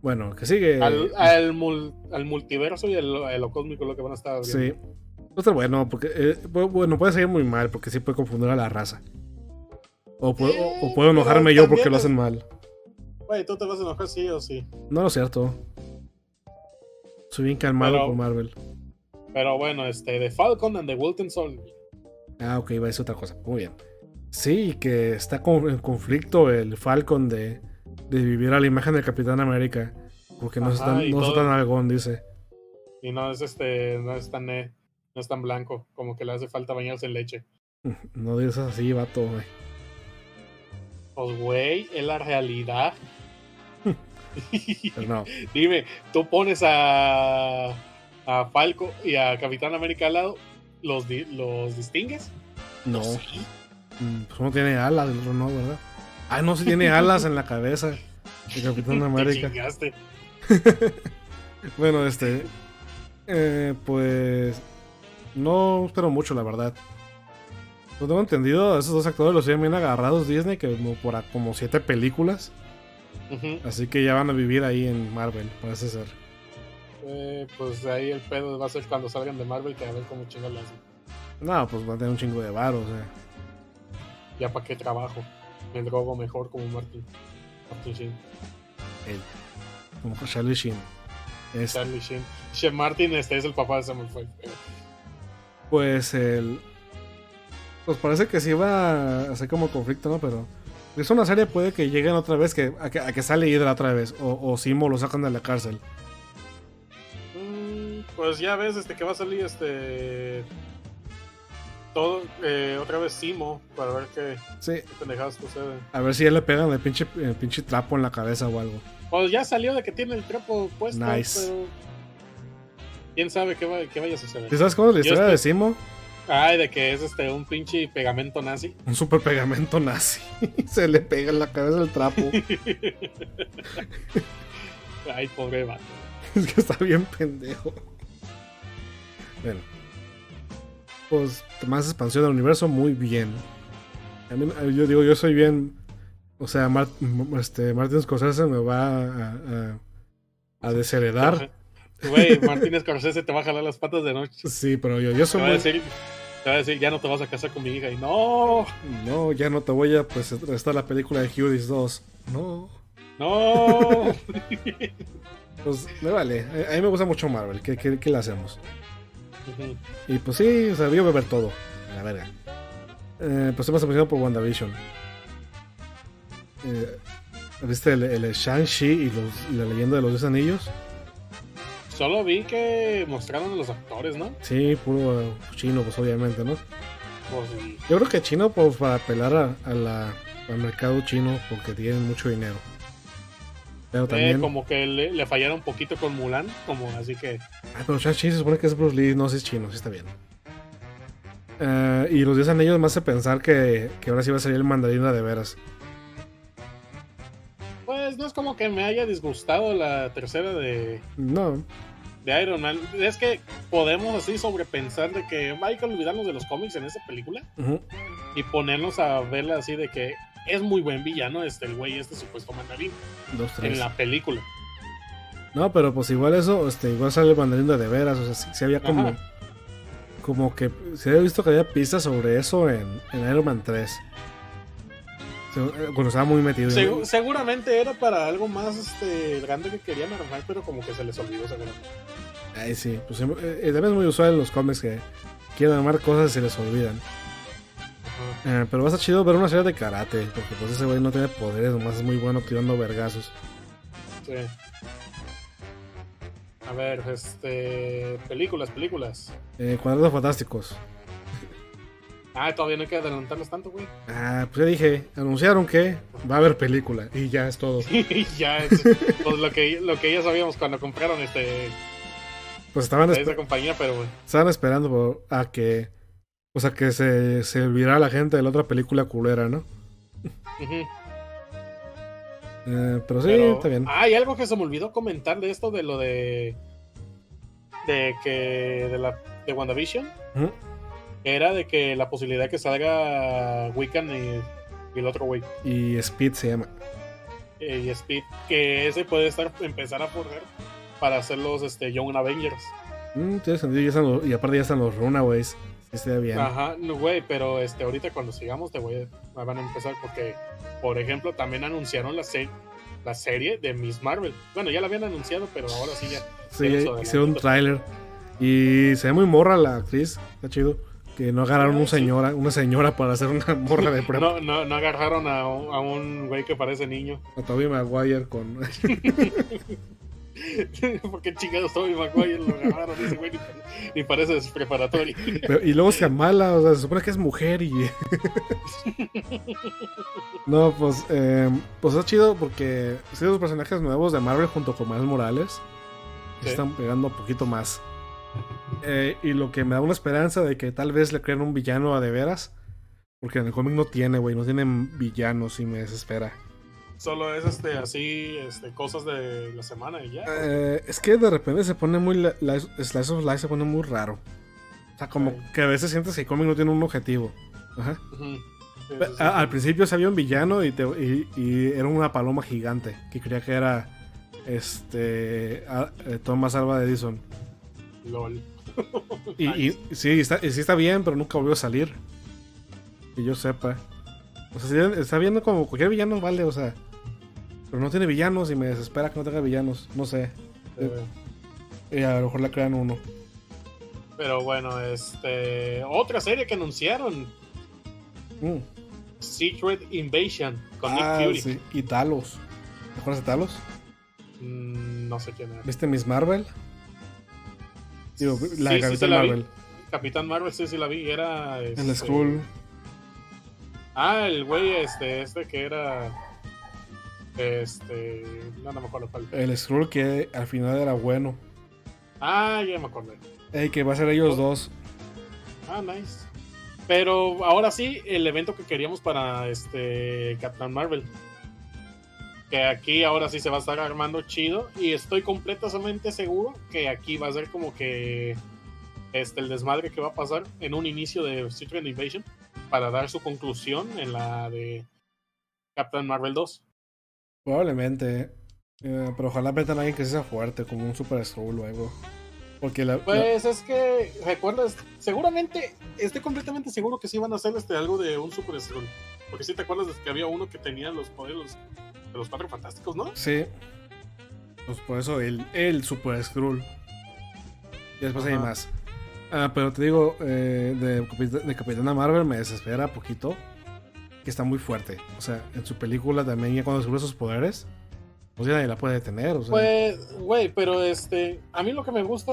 Bueno, que sigue. Al, al, mul- al multiverso y el, a lo cósmico lo que van a estar abriendo. Sí. A estar bueno, porque. eh, bu- bueno, puede salir muy mal, porque sí puede confundir a la raza. O, puedo- o- o puedo enojarme yo porque lo hacen mal. Güey, tú te vas a enojar sí o sí. No, no es cierto. Soy bien calmado Pero- con Marvel. Pero bueno, este, The Falcon and the Wilton Soldier. Ah, ok, va a decir otra cosa. Muy bien. Sí, que está con- en conflicto el Falcon de, de vivir a la imagen del Capitán América. Porque no, es tan, no es todo- tan algón, dice. Y no es este, no es tan, eh, no es tan blanco, como que le hace falta bañarse en leche. No dices así, vato, güey. Pues güey, es la realidad. Pero no. Dime, tú pones a, a Falco y a Capitán América al lado, ¿los, di- los distingues? No. Sí. Mm, Pues uno tiene alas, el otro no, ¿verdad? Ah, no, sí tiene alas en la cabeza. El Capitán Te América. chingaste. Bueno, este. eh, pues. No espero mucho, la verdad. No tengo entendido, esos dos actores los tienen bien agarrados Disney, que como por a- como siete películas. Así que ya van a vivir ahí en Marvel, parece ser. Eh, pues ahí el pedo va a ser cuando salgan de Marvel que a ver cómo chingas le hacen. No, pues van a tener un chingo de varo, o sea. Ya para qué trabajo. Me drogo mejor como Martin. Martin Sheen. él, como Charlie Sheen. Este, Charlie Sheen. Chef Martin este es el papá de Samuel Fue. pues el. Pues parece que sí va a ser como conflicto, ¿no? Pero. Es una serie, puede que lleguen otra vez, que, a, que, a que sale Hydra otra vez. O, o Simo lo sacan de la cárcel. Pues ya ves este que va a salir este todo eh, otra vez Simo para ver qué, Sí, qué pendejadas suceden. a ver si ya le pegan el pinche, el pinche trapo en la cabeza o algo. Pues ya salió de que tiene el trapo puesto, Nice. pero quién sabe qué, va- qué vaya a suceder. ¿Sí sabes cómo es la historia de Simo? Ay, de que es este un pinche pegamento nazi. Un super pegamento nazi. Se le pega en la cabeza el trapo. Ay, pobre vato. es que está bien pendejo. Bueno. Pues más expansión del universo, muy bien. A mí- yo digo, yo soy bien. O sea, Mar- m- este, Martin Scorsese me va a, a, a desheredar. Güey, Martínez Scorsese te va a jalar las patas de noche. Sí, pero yo, yo Te soy va a decir, te va a decir, ya no te vas a casar con mi hija. Y no, No, ya no te voy a pues está la película de Hughes 2. No. no. Pues me vale. A, a mí me gusta mucho Marvel. ¿Qué, qué, qué le hacemos? Y pues sí, o sea, yo voy a ver todo. La verga. Eh, pues estoy más emocionado por WandaVision. Eh, ¿Viste el, el Shang-Chi y, la leyenda de los 10 anillos? Solo vi que mostraron a los actores, ¿no? Sí, puro eh, chino, pues obviamente, ¿no? Pues, y- Yo creo que chino, pues para apelar a, a la, al mercado chino, porque tienen mucho dinero. Pero eh, como que le, le fallaron un poquito con Mulan, como así que Ah, pero Shang-Chi se supone que es Bruce Lee, no si es chino, sí está bien. Eh, y los 10 anillos me hace pensar que, que ahora sí va a salir el mandarina de veras. pues no es como que me haya disgustado la tercera de, No, de Iron Man. Es que podemos así sobrepensar de que hay que olvidarnos de los cómics en esa película y ponernos a verla así de que es muy buen villano este el güey este supuesto mandarín dos, tres. en la película. No, pero pues igual eso, este, igual sale el mandarín de veras, o sea, sí había como, Ajá. como que se había visto que había pistas sobre eso en, en Iron Man 3. Se- eh, Cuando estaba muy metido. Segu- seguramente era para algo más este grande que querían armar, pero como que se les olvidó seguramente. Ay, sí, pues eh, eh, también es muy usual en los cómics que quieren armar cosas y se les olvidan. Eh, pero va a estar chido ver una serie de karate, porque pues ese güey no tiene poderes, nomás es muy bueno tirando vergazos. Sí. A ver, este. Películas, películas. Eh, Cuadrados Fantásticos. Ah, todavía no hay que adelantarnos tanto, güey. Ah, pues ya dije, anunciaron que va a haber película y ya es todo. Y ya es pues, lo, que, lo que ya sabíamos cuando compraron este, Pues estaban, compañía, pero estaban esperando por- a que, o sea, que se, se olvidara la gente de la otra película culera, ¿no? Eh, pero sí, Pero- está bien. Ah, hay algo que se me olvidó comentar de esto, de lo de. De que. De la. De WandaVision. Era de que la posibilidad que salga Wiccan y, y el otro güey. Y Speed se llama. eh, y Speed. Que ese puede estar empezar a forjar para hacer los este, Young Avengers. Mm, tiene sentido, están los- y aparte ya están los Runaways. Estaría bien. Ajá, no, güey, pero este, ahorita cuando sigamos te voy a, van a empezar porque, por ejemplo, también anunciaron la, se- la serie de Miss Marvel. Bueno, ya la habían anunciado, pero ahora sí ya. Sí, hicieron un tráiler. Y se ve muy morra la actriz. Está chido. Que no agarraron un señora, una señora para hacer una morra de prepa. No, no, no agarraron a, un- a un güey que parece niño. A Tobey Maguire con. porque chingados Tobey Maguire lo agarraron ese güey ni, pare- ni parece preparatorio. Pero- y luego se mala, o sea, se supone que es mujer y. no, pues. eh, pues está chido porque. Sí, los personajes nuevos de Marvel junto con Miles Morales. Sí. Están pegando un poquito más. Eh, y lo que me da una esperanza de que tal vez le creen un villano a de veras. Porque en el cómic no tiene, güey. No tienen villanos y me desespera. Solo es este así, este, cosas de la semana y ya. Eh, es que de repente se pone muy. La, la- Slice of Life se pone muy raro. O sea, como que a veces sientes que el cómic no tiene un objetivo. Ajá. Ujú. Sí, sí, sí. A- al principio se había un villano y, te- y- y era una paloma gigante que creía que era este a- eh, Thomas Alva Edison. LOL. Y, y- y sí, está, y sí está bien, pero nunca volvió a salir. Que yo sepa. O sea, sí, está viendo como cualquier villano, vale, o sea. Pero no tiene villanos y me desespera que no tenga villanos. No sé. Eh, Y a lo mejor le crean uno. Pero bueno, este. Otra serie que anunciaron: Mm. Secret Invasion con Ah, Nick Fury. sí. Y Talos. ¿Te acuerdas de Talos? Mm, no sé quién es. ¿Viste Miss Marvel? Digo, la de Sí, sí, Capitán la vi. Marvel. Capitán Marvel, sí, sí la vi. Era. El este, Skrull. Ah, el güey este, este que era. Este. No, no me acuerdo cuál. El Skrull que al final era bueno. Ah, ya me acordé. Ey, que va a ser ellos dos. Ah, nice. Pero ahora sí, el evento que queríamos para este Captain Marvel. Que aquí ahora sí se va a estar armando chido. Y estoy completamente seguro que aquí va a ser como que este el desmadre que va a pasar en un inicio de Secret Invasion para dar su conclusión en la de Captain Marvel 2. Probablemente. eh, pero ojalá metan a alguien que sea fuerte, como un Super Skrull o algo. Porque la, la- Pues es que, ¿recuerdas? Seguramente, estoy completamente seguro que sí van a hacer este, algo de un Super Skrull. Porque sí te acuerdas de que había uno que tenía los poderes de los cuatro fantásticos, ¿no? Sí. Pues por eso el, el Super Skrull. Y después hay Ajá. más. Ah, pero te digo, eh, de, de Capitana Marvel me desespera poquito. Que está muy fuerte. O sea, en su película también, ya cuando descubre sus poderes, pues ya nadie la puede detener. O sea, Pues, güey, pero este, a mí lo que me gusta,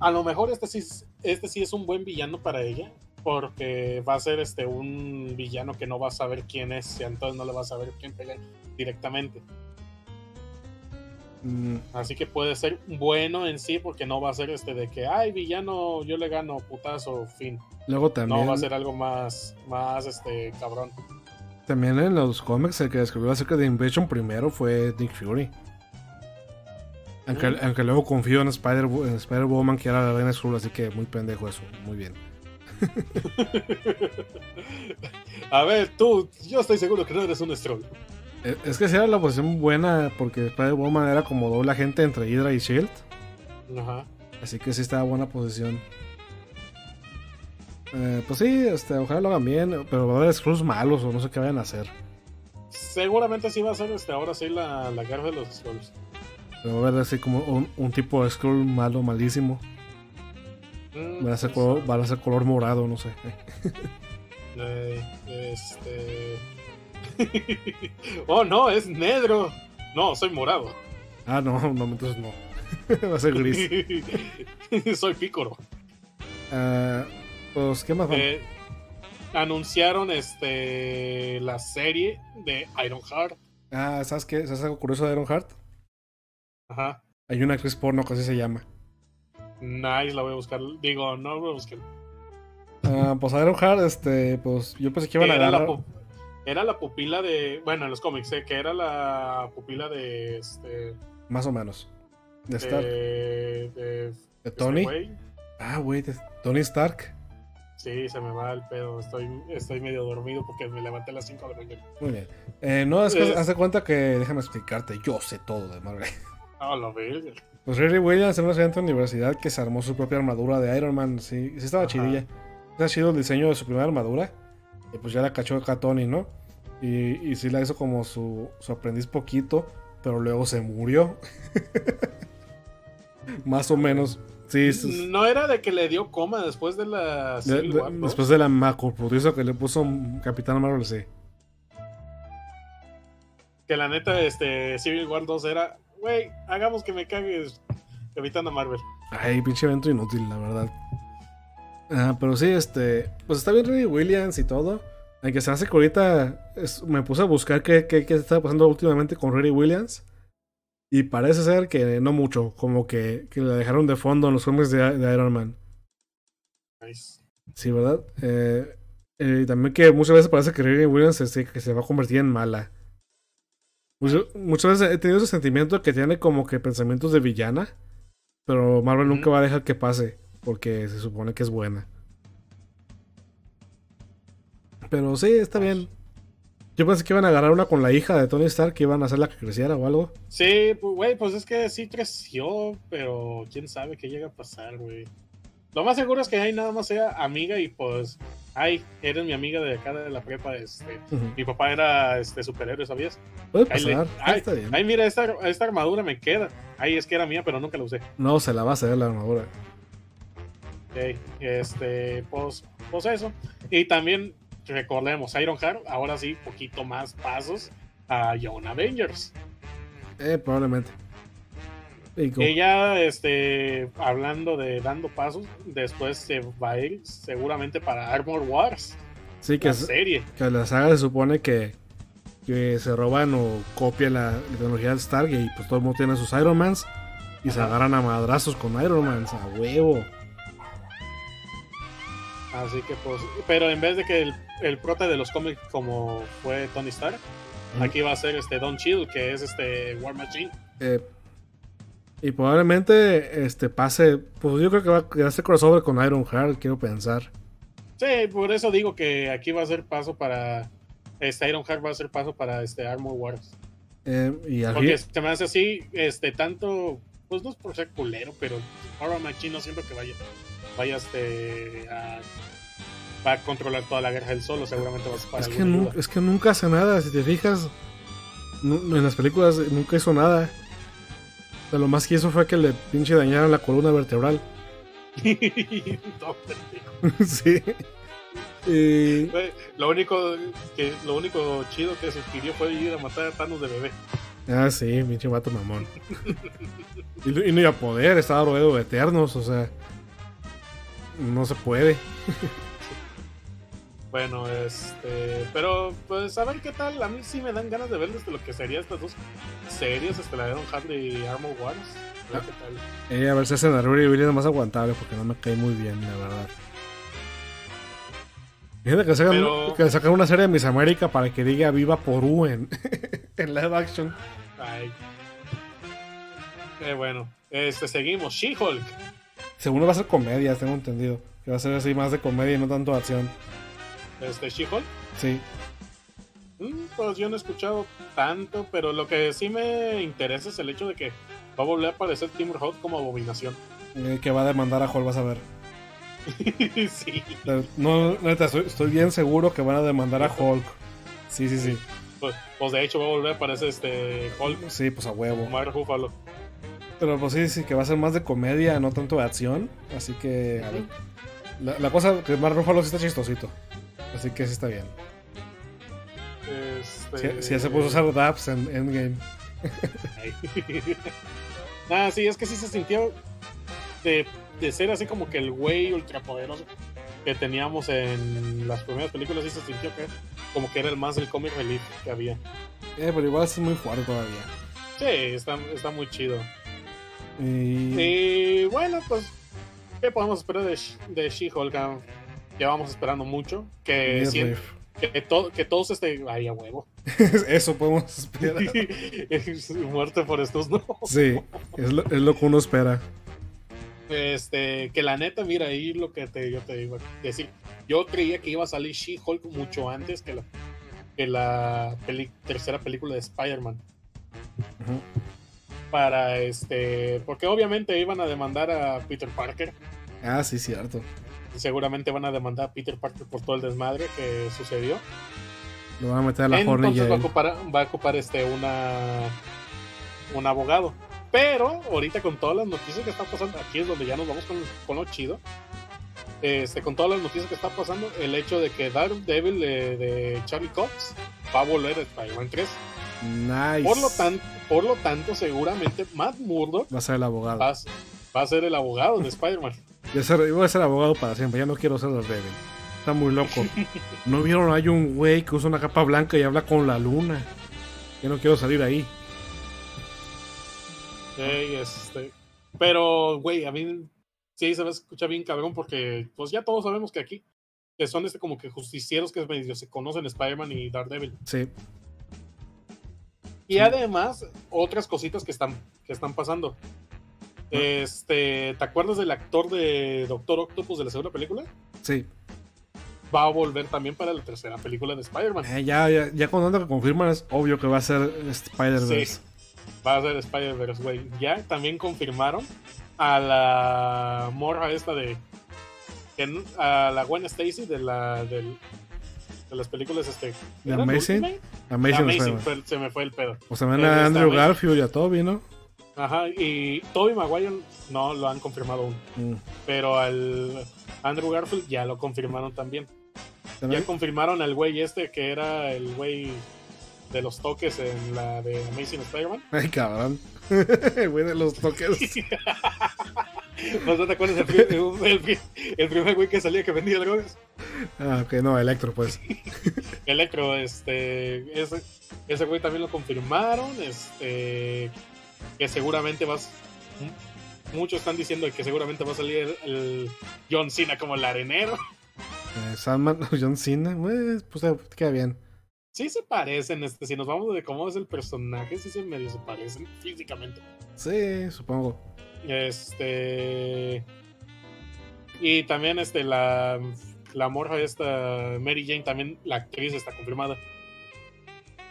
a lo mejor este sí, es- este sí es un buen villano para ella, porque va a ser este un villano que no va a saber quién es, y entonces no le va a saber quién pelear directamente. Mm, Así que puede ser bueno en sí, porque no va a ser este de que, ay, villano, yo le gano, putazo, fin. luego también, No, va a ser algo más, más, este, cabrón. también en los cómics, el que descubrió acerca de Invasion primero fue Nick Fury. Aunque, Mm. aunque luego confío en Spider- en Spider-Woman, que era la reina Skrull, así que muy pendejo eso. Muy bien. A ver, tú, yo estoy seguro que no eres un Stroll. Es es que sí era la posición buena porque Spider-Woman era como doble agente entre Hydra y Shield. Ajá. Así que sí estaba buena posición. Eh, pues sí, este, ojalá lo hagan bien, pero va a haber Skrulls malos o no sé qué vayan a hacer. Seguramente sí va a ser este, ahora sí la, la guerra de los Skrulls. Pero va a haber así como un, un tipo de Skrull malo, malísimo. Mm, Va a ser pues, color, va a ser color morado, no sé. eh, este. oh, no, es negro. No, soy morado. Ah, no, no, entonces no. va a ser gris. soy pícoro. Ah, pues, ¿qué más? Eh, anunciaron este la serie de Ironheart. Ah, ¿sabes qué? ¿Sabes algo curioso de Ironheart? Ajá. Hay una actriz porno que así se llama. Nice, la voy a buscar. Digo, no la voy a buscar. Ah, pues Ironheart, este, pues yo pensé que iban a la agarrar. pu- era la pupila de. Bueno, en los cómics, eh, que era la pupila de. Este. Más o menos. De Stark. de, de- ¿De este Tony? güey. Ah, güey, de Tony Stark. Sí, se me va el pedo. Estoy, estoy medio dormido porque me levanté a las 5 de la mañana. Muy bien. Eh, no, es que Es- hace cuenta que, déjame explicarte, yo sé todo de Marvel. Ah, la verga. Pues Riri Williams era una estudiante de universidad que se armó su propia armadura de Iron Man. Sí, sí estaba Ajá. chidilla. Está chido el diseño de su primera armadura. Y pues ya la cachó acá Tony, ¿no? Y, y sí la hizo como su, su aprendiz poquito, pero luego se murió. Más o menos. Sí, es- No era de que le dio coma después de la Civil de- War, ¿no? después de la macroputiza que le puso Capitán Marvel, sí. Que la neta, este, Civil War 2 era, güey, hagamos que me cagues Capitana Marvel. Ay, pinche evento inútil, la verdad. Ah, pero sí, este. Pues está bien Riri Williams y todo. Aunque se hace que ahorita es- me puse a buscar qué, qué, qué está pasando últimamente con Riri Williams. Y parece ser que no mucho. Como que, que la dejaron de fondo en los cómics de, de Iron Man. Nice. Sí, ¿verdad? Eh, eh, también que muchas veces parece que Riri Williams se, que se va a convertir en mala. Mucho- muchas veces he tenido ese sentimiento que tiene como que pensamientos de villana. Pero Marvel nunca va a dejar que pase. Porque se supone que es buena. Pero sí, está bien. Yo pensé que iban a agarrar una con la hija de Tony Stark, que iban a hacerla que creciera o algo. Sí, pues, güey, pues es que sí creció, pero quién sabe qué llega a pasar, güey. Lo más seguro es que ahí nada más sea amiga y pues, ay, eres mi amiga de acá de la prepa, este. Mi papá era este superhéroe, ¿sabías? Puede pasar. ay, está bien. ay, mira, esta, esta armadura me queda. Ay, es que era mía, pero nunca la usé. No, se la va a hacer la armadura. Este, pues, pues eso. Y también recordemos, Ironheart, ahora sí, poquito más pasos a Young Avengers. Eh, probablemente. Ella, este, hablando de dando pasos, después se va a ir seguramente para Armor Wars, sí, que, la es- serie. que la saga se supone que, que se roban o copian la tecnología del Stargate y pues todo el mundo tiene sus Iron Mans y se agarran a madrazos con Iron Mans, a huevo. Así que pues, pero en vez de que el, el prota de los cómics como fue Tony Stark, aquí va a ser este Don Chill, que es este War Machine. Eh, y probablemente este pase, pues yo creo que va, a ser crossover con Iron Heart, quiero pensar. Sí, por eso digo que aquí va a ser paso para este Iron Heart va a ser paso para este Armor Wars. Eh, y aquí, Porque se me hace así, este, tanto, pues no es por ser culero, pero War Machine no siento que vaya, vaya este, a, va a controlar toda la guerra él solo, seguramente va a ser para es, que ayuda. es que nunca hace nada, si te fijas, en las películas nunca hizo nada. De lo más que hizo fue que le pinche dañaron la columna vertebral. Sí. Y, Güey, Lo único que lo único chido que sugirió fue ir a matar a Thanos de bebé. ah, sí, pinche vato mamón. y, y no iba a poder, estaba rodeado de eternos, o sea. No se puede. Bueno, este, pero pues a ver qué tal. A mí sí me dan ganas de ver desde lo que sería estas dos series, este la de Iron Heart y Armor Wars. A ver qué tal. Eh, a ver si hacen a Ruri Williams más aguantable porque no me cae muy bien, la verdad. Fíjate que sacan, Pero- que sacan una serie de Miss América para que diga Viva Porú en, en live action. Ay. Eh, bueno, este seguimos. She-Hulk. Según va a ser comedia, tengo entendido. Que va a ser así más de comedia y no tanto acción. Este She-Hulk. Sí. Mm, Pues yo no he escuchado tanto, pero lo que sí me interesa es el hecho de que va a volver a aparecer Tim Roth como abominación. Eh, que va a demandar a Hall, vas a ver. sí. No, neta, estoy, estoy bien seguro que van a demandar a Hulk. Sí, sí, sí. Pues, pues de hecho va a volver a aparecer este Hulk Sí, pues a huevo. Mark Ruffalo. Pero pues sí, sí, que va a ser más de comedia, no tanto de acción. Así que, a ver. La, la cosa que Mark Ruffalo sí está chistosito. Así que sí está bien. Este... Si, si ya se puso a usar Daps en Endgame. Ah, sí, es que sí se sintió de, de ser así como que el güey ultrapoderoso que teníamos en las primeras películas, sí se sintió que como que era el más del comic relief que había. Eh, pero igual es muy fuerte todavía. Sí, está, está muy chido. Y... Y bueno, pues, ¿qué podemos esperar de, de She-Hulk? Ah, Llevamos esperando mucho. Que, que, to- que todos este. Ay, a huevo. Eso podemos esperar. Muerte por estos, no. Sí, es lo, es lo que uno espera. Este, que la neta, mira, ahí lo que te, yo te a decir. Yo creía que iba a salir She-Hulk mucho antes que la, que la peli- tercera película de Spider-Man. Ujú. Para este. Porque obviamente iban a demandar a Peter Parker. Ah, sí, cierto. y Seguramente van a demandar a Peter Parker por todo el desmadre que sucedió. Lo van a meter a la Entonces va a ocupar, va a ocupar este una un abogado. Pero ahorita con todas las noticias que están pasando, aquí es donde ya nos vamos con, con lo chido. Este, con todas las noticias que están pasando, el hecho de que Daredevil de, de Charlie Cox va a volver a Spider-Man 3. Nice. Por lo, tan, por lo tanto, seguramente Matt Murdock Va a ser el abogado. va, a- va a ser el abogado de Spider-Man. Yo, voy a ser abogado para siempre. Ya no quiero ser Daredevil. Está muy loco. ¿No vieron? Hay un güey que usa una capa blanca y habla con la luna. Yo no quiero salir ahí. Ey, este, pero, güey, a mí sí se me escucha bien cabrón porque, pues ya todos sabemos que aquí, que son este como que justicieros que medio se conocen Spider-Man y Daredevil. Sí. Y además, otras cositas que están, que están pasando. Este, ¿te acuerdas del actor de Doctor Octopus de la segunda película? Sí. Va a volver también para la tercera película de Spider-Man. Eh, ya, ya, ya tanto que confirman es obvio que va a ser Spider-Verse. Sí. Va a ser Spider-Verse, güey. Ya también confirmaron a la morra esta de. a la Gwen Stacy de la. del- de las películas este. ¿De ¿era Amazing? Amazing, Amazing, Spider-Man. fue- se me fue el pedo. O sea, Eh, a Andrew. Garfield y a Toby, ¿no? Ajá, y Tobey Maguire no lo han confirmado aún. Mm. Pero al Andrew Garfield ya lo confirmaron también. También- Ya confirmaron al güey este que era el güey de los toques en la de Amazing Spider-Man. Ay, cabrón. El güey de los toques. ¿No te acuerdas el, el el primer güey que salía que vendía drogas? Ah, ok, no, Electro, pues. Electro, este, ese, ese güey también lo confirmaron, este, que seguramente vas, muchos están diciendo que seguramente va a salir el, el John Cena como el arenero. Eh, Sandman, John Cena, eh, pues eh, queda bien. Sí se parecen, este, si nos vamos de cómo es el personaje, sí se medio se parecen físicamente. Sí, supongo. Este, y también este, la, la morra esta, Mary Jane, también la actriz está confirmada.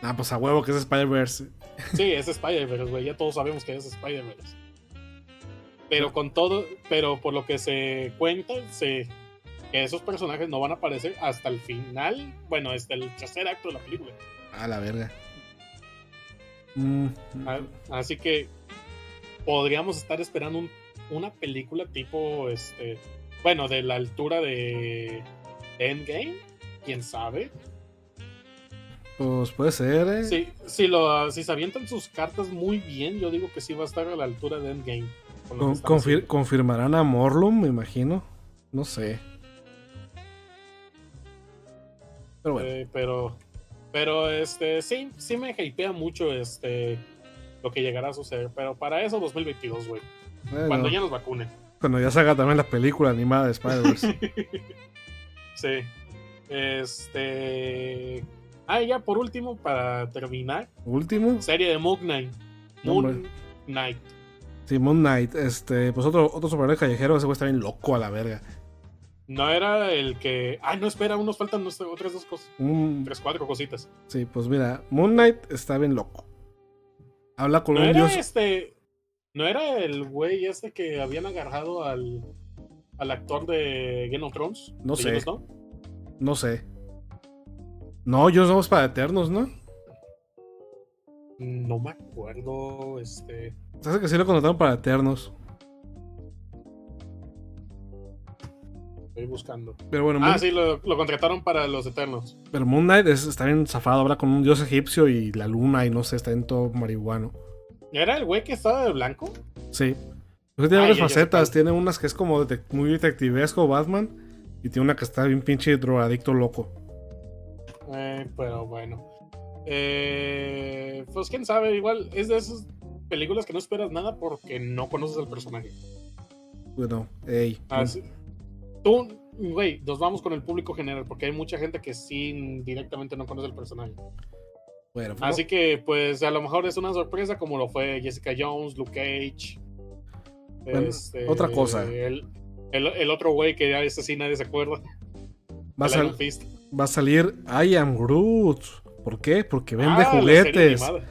Ah, pues a huevo que es Spider-Verse. Sí, es Spider-Verse, güey. Ya todos sabemos que es Spider-Verse. Pero con todo, pero por lo que se cuenta, se, que esos personajes no van a aparecer hasta el final. Bueno, hasta el tercer acto de la película. A la verga. Mm, A- Así que podríamos estar esperando un- una película tipo, este, bueno, de la altura de, Endgame. ¿Quién sabe? Pues puede ser, eh. Si, si, lo, si se avientan sus cartas muy bien, yo digo que sí va a estar a la altura de Endgame. con confir- confirmarán a Morlum, me imagino. No sé. Pero bueno. Eh, pero, pero este, sí, sí me hypea mucho este lo que llegará a suceder. Pero para eso 2022, güey. bueno, Cuando ya nos vacunen. cuando ya salga también la película animada de Spider-Verse. Sí. Este. Ah, y ya por último, para terminar, Último. serie de Moon Knight. Moon hombre. Knight. Sí, Moon Knight. Este, pues otro, otro superhéroe callejero. Ese güey está bien loco a la verga. No era el que. Ah, no, espera, aún nos faltan otras dos cosas. Tres, cuatro cositas. sí, pues mira, Moon Knight está bien loco. Habla con No un era dios. este. No era el güey este que habían agarrado al. al actor de Game of Thrones. No sé. No sé. No, yo somos para Eternos, ¿no? No me acuerdo. Este. Sabes que sí lo contrataron para Eternos. Estoy buscando. Pero bueno, Moon, Ah, sí, lo, lo contrataron para los Eternos. pero Moon Knight es- está bien zafado. Habla con un dios egipcio y la luna y no sé, está en todo marihuano. ¿Era el güey que estaba de blanco? Sí. Pues tiene Ah, varias facetas. Tiene unas que es como muy detectivesco Batman. Y tiene una que está bien pinche drogadicto loco. Eh, pero bueno. Eh, pues quién sabe, igual es de esas películas que no esperas nada porque no conoces al personaje. Bueno, ey. Así- tú, güey, nos vamos con el público general porque hay mucha gente que sí directamente no conoce el personaje. Bueno, pues, Así que, pues, a lo mejor es una sorpresa como lo fue Jessica Jones, Luke Cage. Bueno, este, otra cosa. El, el- el otro güey que ya ese sí nadie se acuerda. va, a sal- va a salir I Am Groot. ¿Por qué? Porque vende Ah, juguetes. animada.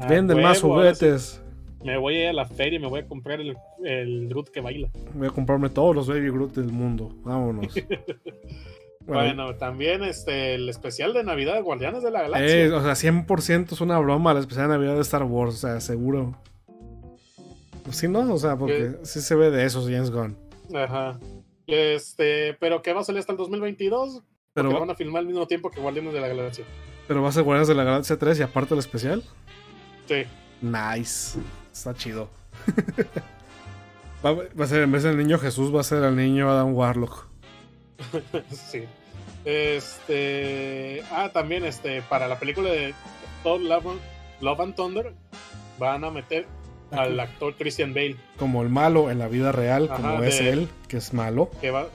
Ah, más huevo, juguetes. Me voy a ir a la feria y me voy a comprar el, el Groot que baila. Voy a comprarme todos los Baby Groot del mundo. Vámonos. Bueno, Bueno, también este el especial de Navidad de Guardianes de la Galaxia. eh, o sea, 100% es una broma la especial de Navidad de Star Wars. O sea, seguro. Pues sí, ¿no? O sea, porque sí se ve de esos James Gunn. Ajá. Este, pero que va a salir hasta el 2022. Pero, va- van a filmar al mismo tiempo que Guardianes de la Galaxia. pero va a ser Guardianes de la Galaxia 3 y aparte el especial. Sí. Nice. Está chido. va, va a ser, en vez del niño Jesús, va a ser el niño Adam Warlock. sí. Este. Ah, también este. Para la película de Thor Love, Love and Thunder. Van a meter al actor Christian Bale. Como el malo en la vida real, Ajá, como es él, que es malo. Que va,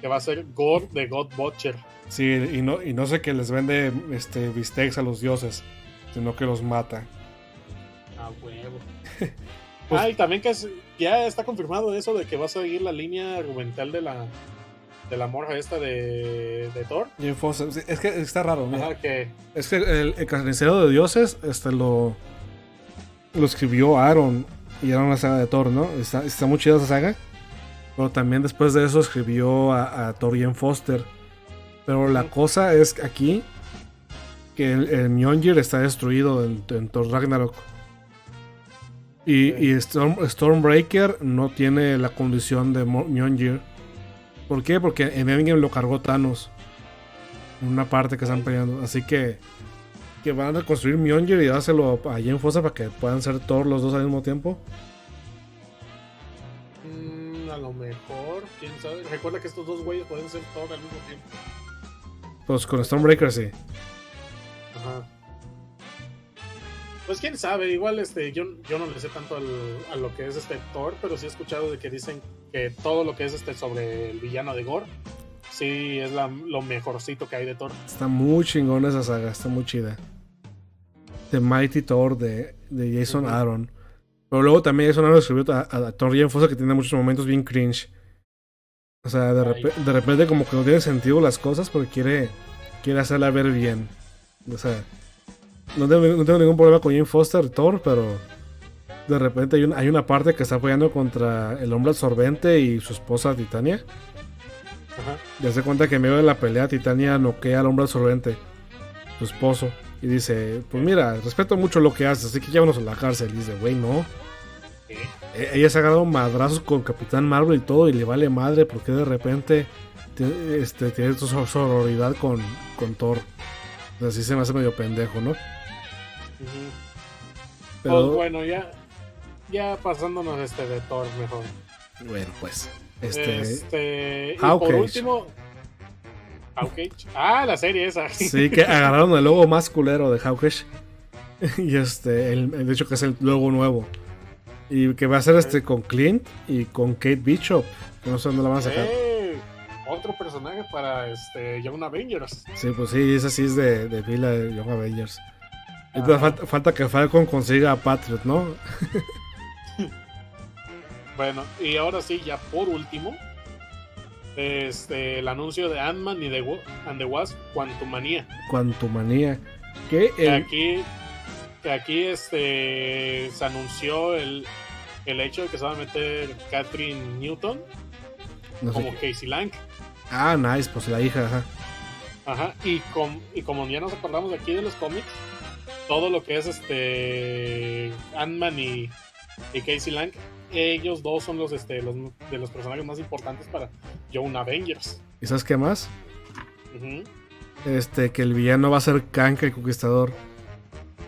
que va a ser God de God Butcher. Sí, y no, y no sé que les vende este bistecs a los dioses, sino que los mata. Ah, huevo. Pues- ah, y también que es- ya está confirmado eso de que va a seguir la línea argumental de la de la morja esta de, de Thor. Jane Foster, sí, es que está raro, mira. Ajá, que Es que el, el carnicero de dioses este lo, lo escribió Aaron y era una saga de Thor, ¿no? Está, está muy chida esa saga. Pero también después de eso escribió a, a Thor Jane Foster. Pero la cosa es aquí que el, el Mjolnir está destruido en, en Thor Ragnarok. Y, y Storm- Stormbreaker no tiene la condición de Mjolnir. ¿Por qué? Porque en Endgame lo cargó Thanos. En una parte que están peleando. Así que que van a construir Mjolnir y dárselo a Jane Foster para que puedan ser Thor los dos al mismo tiempo. Mm, a lo mejor, quién sabe. Recuerda que estos dos güeyes pueden ser Thor al mismo tiempo. Pues con Stormbreaker sí. Ajá. Pues quién sabe, igual este, yo, yo no le sé tanto al- a lo que es este Thor, pero sí he escuchado de que dicen que todo lo que es este sobre el villano de Gore, sí es la- lo mejorcito que hay de Thor. Está muy chingón esa saga, está muy chida. The Mighty Thor de, de Jason. Aaron. Pero luego también Jason Aaron escribió a, a, a Thor Foster que tiene muchos momentos bien cringe. O sea, de, Ay. repe- de repente como que no tiene sentido las cosas porque quiere, quiere hacerla ver bien. O sea, no tengo, no tengo ningún problema con Jane Foster, Thor, pero de repente hay, un- hay una parte que está apoyando contra el hombre absorbente y su esposa Titania. Ajá. Ya se cuenta que en medio de la pelea Titania noquea al hombre absorbente, su esposo, y dice, pues mira, respeto mucho lo que haces, así que llévanos a la cárcel. Y dice, güey, no. E- Ella se ha agarrado madrazos con Capitán Marvel y todo, y le vale madre porque de repente este, tiene su sor- sororidad con, con Thor. Así se me hace medio pendejo, ¿no? Pero Pues bueno, ya, ya pasándonos este de Thor mejor. bueno, pues. Este, Este, y por último, Hawkeye. Ah, la serie esa. Sí, que agarraron el logo más culero de Hawkeye. Y este, el, el hecho que es el logo nuevo. Y que va a ser este con Clint y con Kate Bishop. Que no sé dónde la van a sacar. Eh, otro personaje para este Young Avengers. Sí, pues sí, esa sí es de, de pila de Young Avengers. Ajá. todavía falta, falta que Falcon consiga a Patriot, ¿no? Bueno, y ahora sí, ya por último, este, el anuncio de Ant-Man y de and the Wasp, Quantumania. Quantumania. Que el, aquí, que aquí este, se anunció el, el hecho de que se va a meter Catherine Newton no sé como qué- Casey Lang. Ah, nice, pues la hija, ajá. Ajá, y, com- y como ya nos acordamos de aquí de los cómics, todo lo que es este Ant-Man y, y Casey Lang, ellos dos son los, este, los de los personajes más importantes para Young Avengers. ¿Y sabes qué más? Este, que el villano va a ser Kank el Conquistador.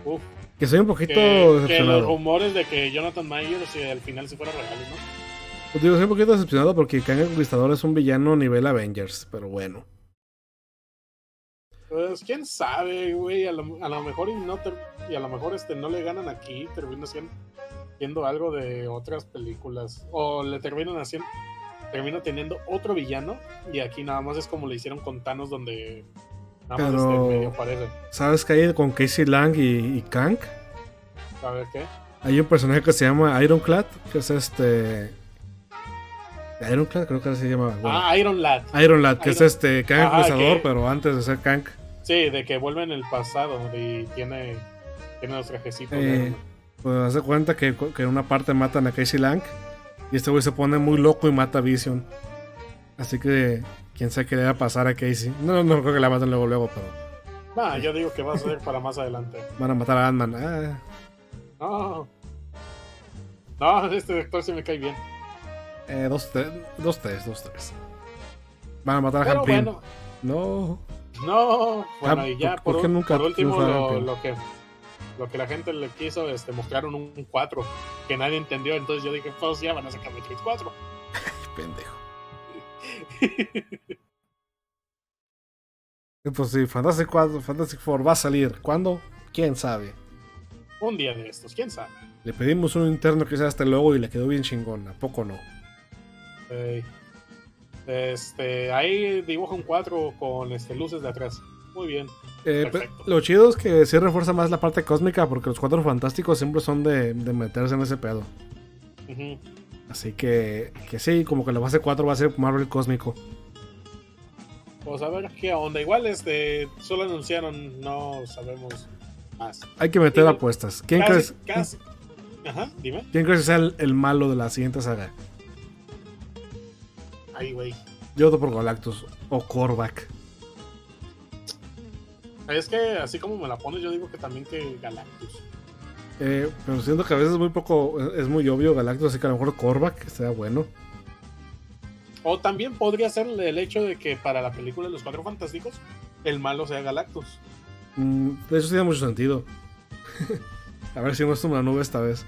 Uf, Que soy un poquito que, que los decepcionado. rumores de que Jonathan Myers y al final si fuera real, ¿no? Pues digo, soy un poquito decepcionado porque Kang el Conquistador es un villano nivel Avengers, pero bueno. Pues quién sabe, güey, a lo, a lo mejor y no ter- y a lo mejor este no le ganan aquí, termina siendo, siendo algo de otras películas o le terminan haciendo termina teniendo otro villano y aquí nada más es como le hicieron con Thanos donde nada más Pero- este medio parece. ¿Sabes que hay con Casey Lang y, y Kang? A ver qué. Hay un personaje que se llama Ironclad, que es este. Ironclad, creo que así se llama. bueno. Ah, Iron Lad. Iron Lad, que es este Conquistador, que- pero antes de ser Kang. Sí, de que vuelve en el pasado y tiene tiene los trajecitos. Eh. Pues hace cuenta que, que en una parte matan a Casey Lang. Y este güey se pone muy loco y mata a Vision. Así que quién sabe qué le va a pasar a Casey. No, no creo que la maten luego, luego, pero Nah, yo digo que va a ser para más adelante. van a matar a Ant-Man. Ah, No. No, este actor sí me cae bien. eh, dos, tres, dos, tres, dos, tres. Van a matar a Hank bueno, No. No. Bueno, Ah, y ya ¿por- por, nunca último lo, que lo que la gente le quiso, este, mostraron un 4 que nadie entendió, entonces yo dije, pues ya van a sacar Matrix 4. Pendejo. Pues sí, Fantastic, 4, Fantastic Four va a salir. ¿Cuándo? ¿Quién sabe? Un día de estos, quién sabe. Le pedimos un interno que sea este logo y le quedó bien chingón. ¿A poco no? Ey. Este, ahí dibuja un 4 con este, luces de atrás. Muy bien. Eh, Perfecto. lo chido es que sí refuerza más la parte cósmica porque los cuatro fantásticos siempre son de, de meterse en ese pedo. Así que, que sí, como que la base 4 va a ser Marvel cósmico. Pues a ver qué onda. Igual este, solo anunciaron, no sabemos más. Hay que meter apuestas. ¿Quién Casi- crees, casi- Ajá, dime. ¿Quién crees que sea el, el malo de la siguiente saga? Ay, güey. Yo voto por Galactus o Korvac. Es que así como me la pones, yo digo que también que Galactus. Eh, pero siento que a veces es muy poco, es muy obvio Galactus, así que a lo mejor Korvac sea bueno. O también podría ser el hecho de que para la película de los Cuatro Fantásticos, el malo sea Galactus. Mm, eso tiene mucho sentido. A ver si no es una nube esta vez.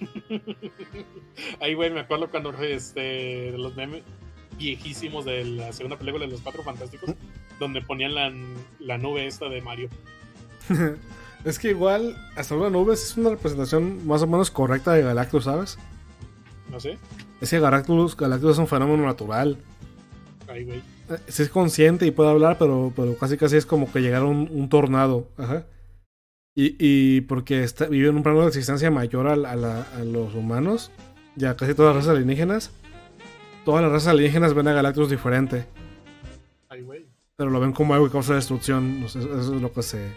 Ahí, güey, me acuerdo cuando este, los memes viejísimos de la segunda película de los Cuatro Fantásticos, donde ponían la, la nube esta de Mario. es que igual, hasta una nube es una representación más o menos correcta de Galactus, ¿sabes? No sé. Es que Galactus, Galactus es un fenómeno natural. Ay, güey. Eh, Sí es consciente y puede hablar, pero, pero casi casi es como que llegara un, un tornado. Ajá. Y, y porque está, vive en un plano de existencia mayor a, a la- a los humanos, ya casi todas las razas alienígenas, todas las razas alienígenas ven a Galactus diferente, Ay, güey. pero lo ven como algo que causa destrucción. Eso es lo que se.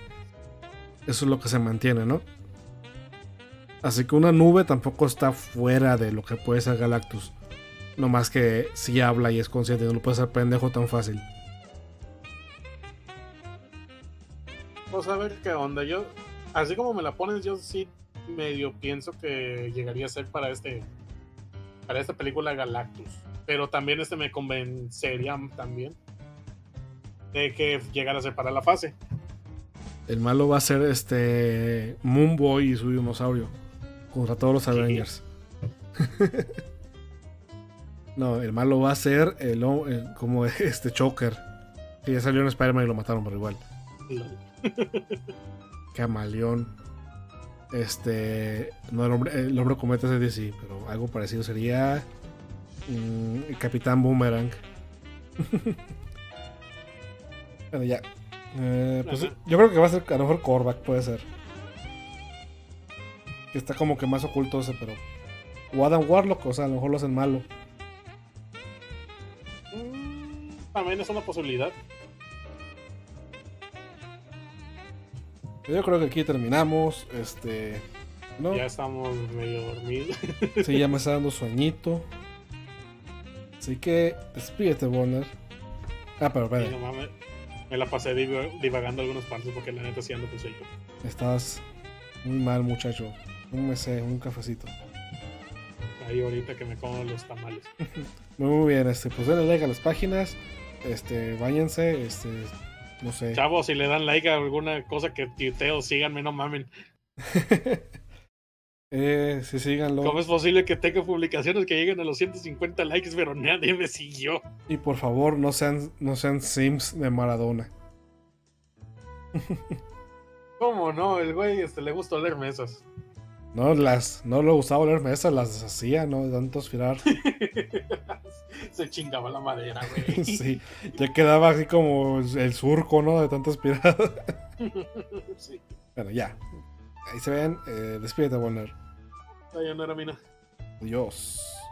Eso es lo que se mantiene, ¿no? Así que una nube tampoco está fuera de lo que puede ser Galactus. No más que si habla y es consciente, no lo puede ser pendejo tan fácil. Vamos a ver qué onda. Yo, así como me la pones, yo sí medio pienso que llegaría a ser para este, para esta película Galactus. Pero también este me convencería también de que llegara a ser para la fase. El malo va a ser este Moonboy y su dinosaurio contra todos los Avengers. no, el malo va a ser el, el- como este Choker. Que ya salió en Spider-Man y lo mataron, pero igual. Camaleón. Este. No, el hombre, el hombre cometa es de DC, pero algo parecido sería. mm, el Capitán Boomerang. bueno, ya. Eh, pues, yo creo que va a ser a lo mejor Korvac, puede ser. Que está como que más oculto ese, pero. O Adam Warlock, o sea, a lo mejor lo hacen malo. Mm, También es una posibilidad. Yo creo que aquí terminamos. Este. No, Ya estamos medio dormidos. sí, ya me está dando sueñito. Así que, despídete, Bonner. Ah, pero espera, no mames, me la pasé div- divagando algunos partes porque la neta sí ando con sueño. estás muy mal, muchacho. Un mesé, un cafecito. Ahí ahorita que me como los tamales. Muy, muy bien, este, pues denle like a las páginas. Este, váyanse, este, no sé. Chavos, si le dan like a alguna cosa que tuiteo, síganme, no mamen. eh, sí, síganlo. ¿Cómo es posible que tenga publicaciones que lleguen a los 150 likes, pero nadie me siguió? Y por favor, no sean, no sean sims de Maradona. ¿Cómo no? El güey este, le gusta oler mesas. No las, no le gustaba oler mesas, las deshacía, ¿no? De tanto aspirar. Se chingaba la madera, güey. sí, ya quedaba así como el surco, ¿no? De tanto aspirar. sí. bueno, ya. Ahí se ven. Eh, despídete. Ay, no era mina. Adiós.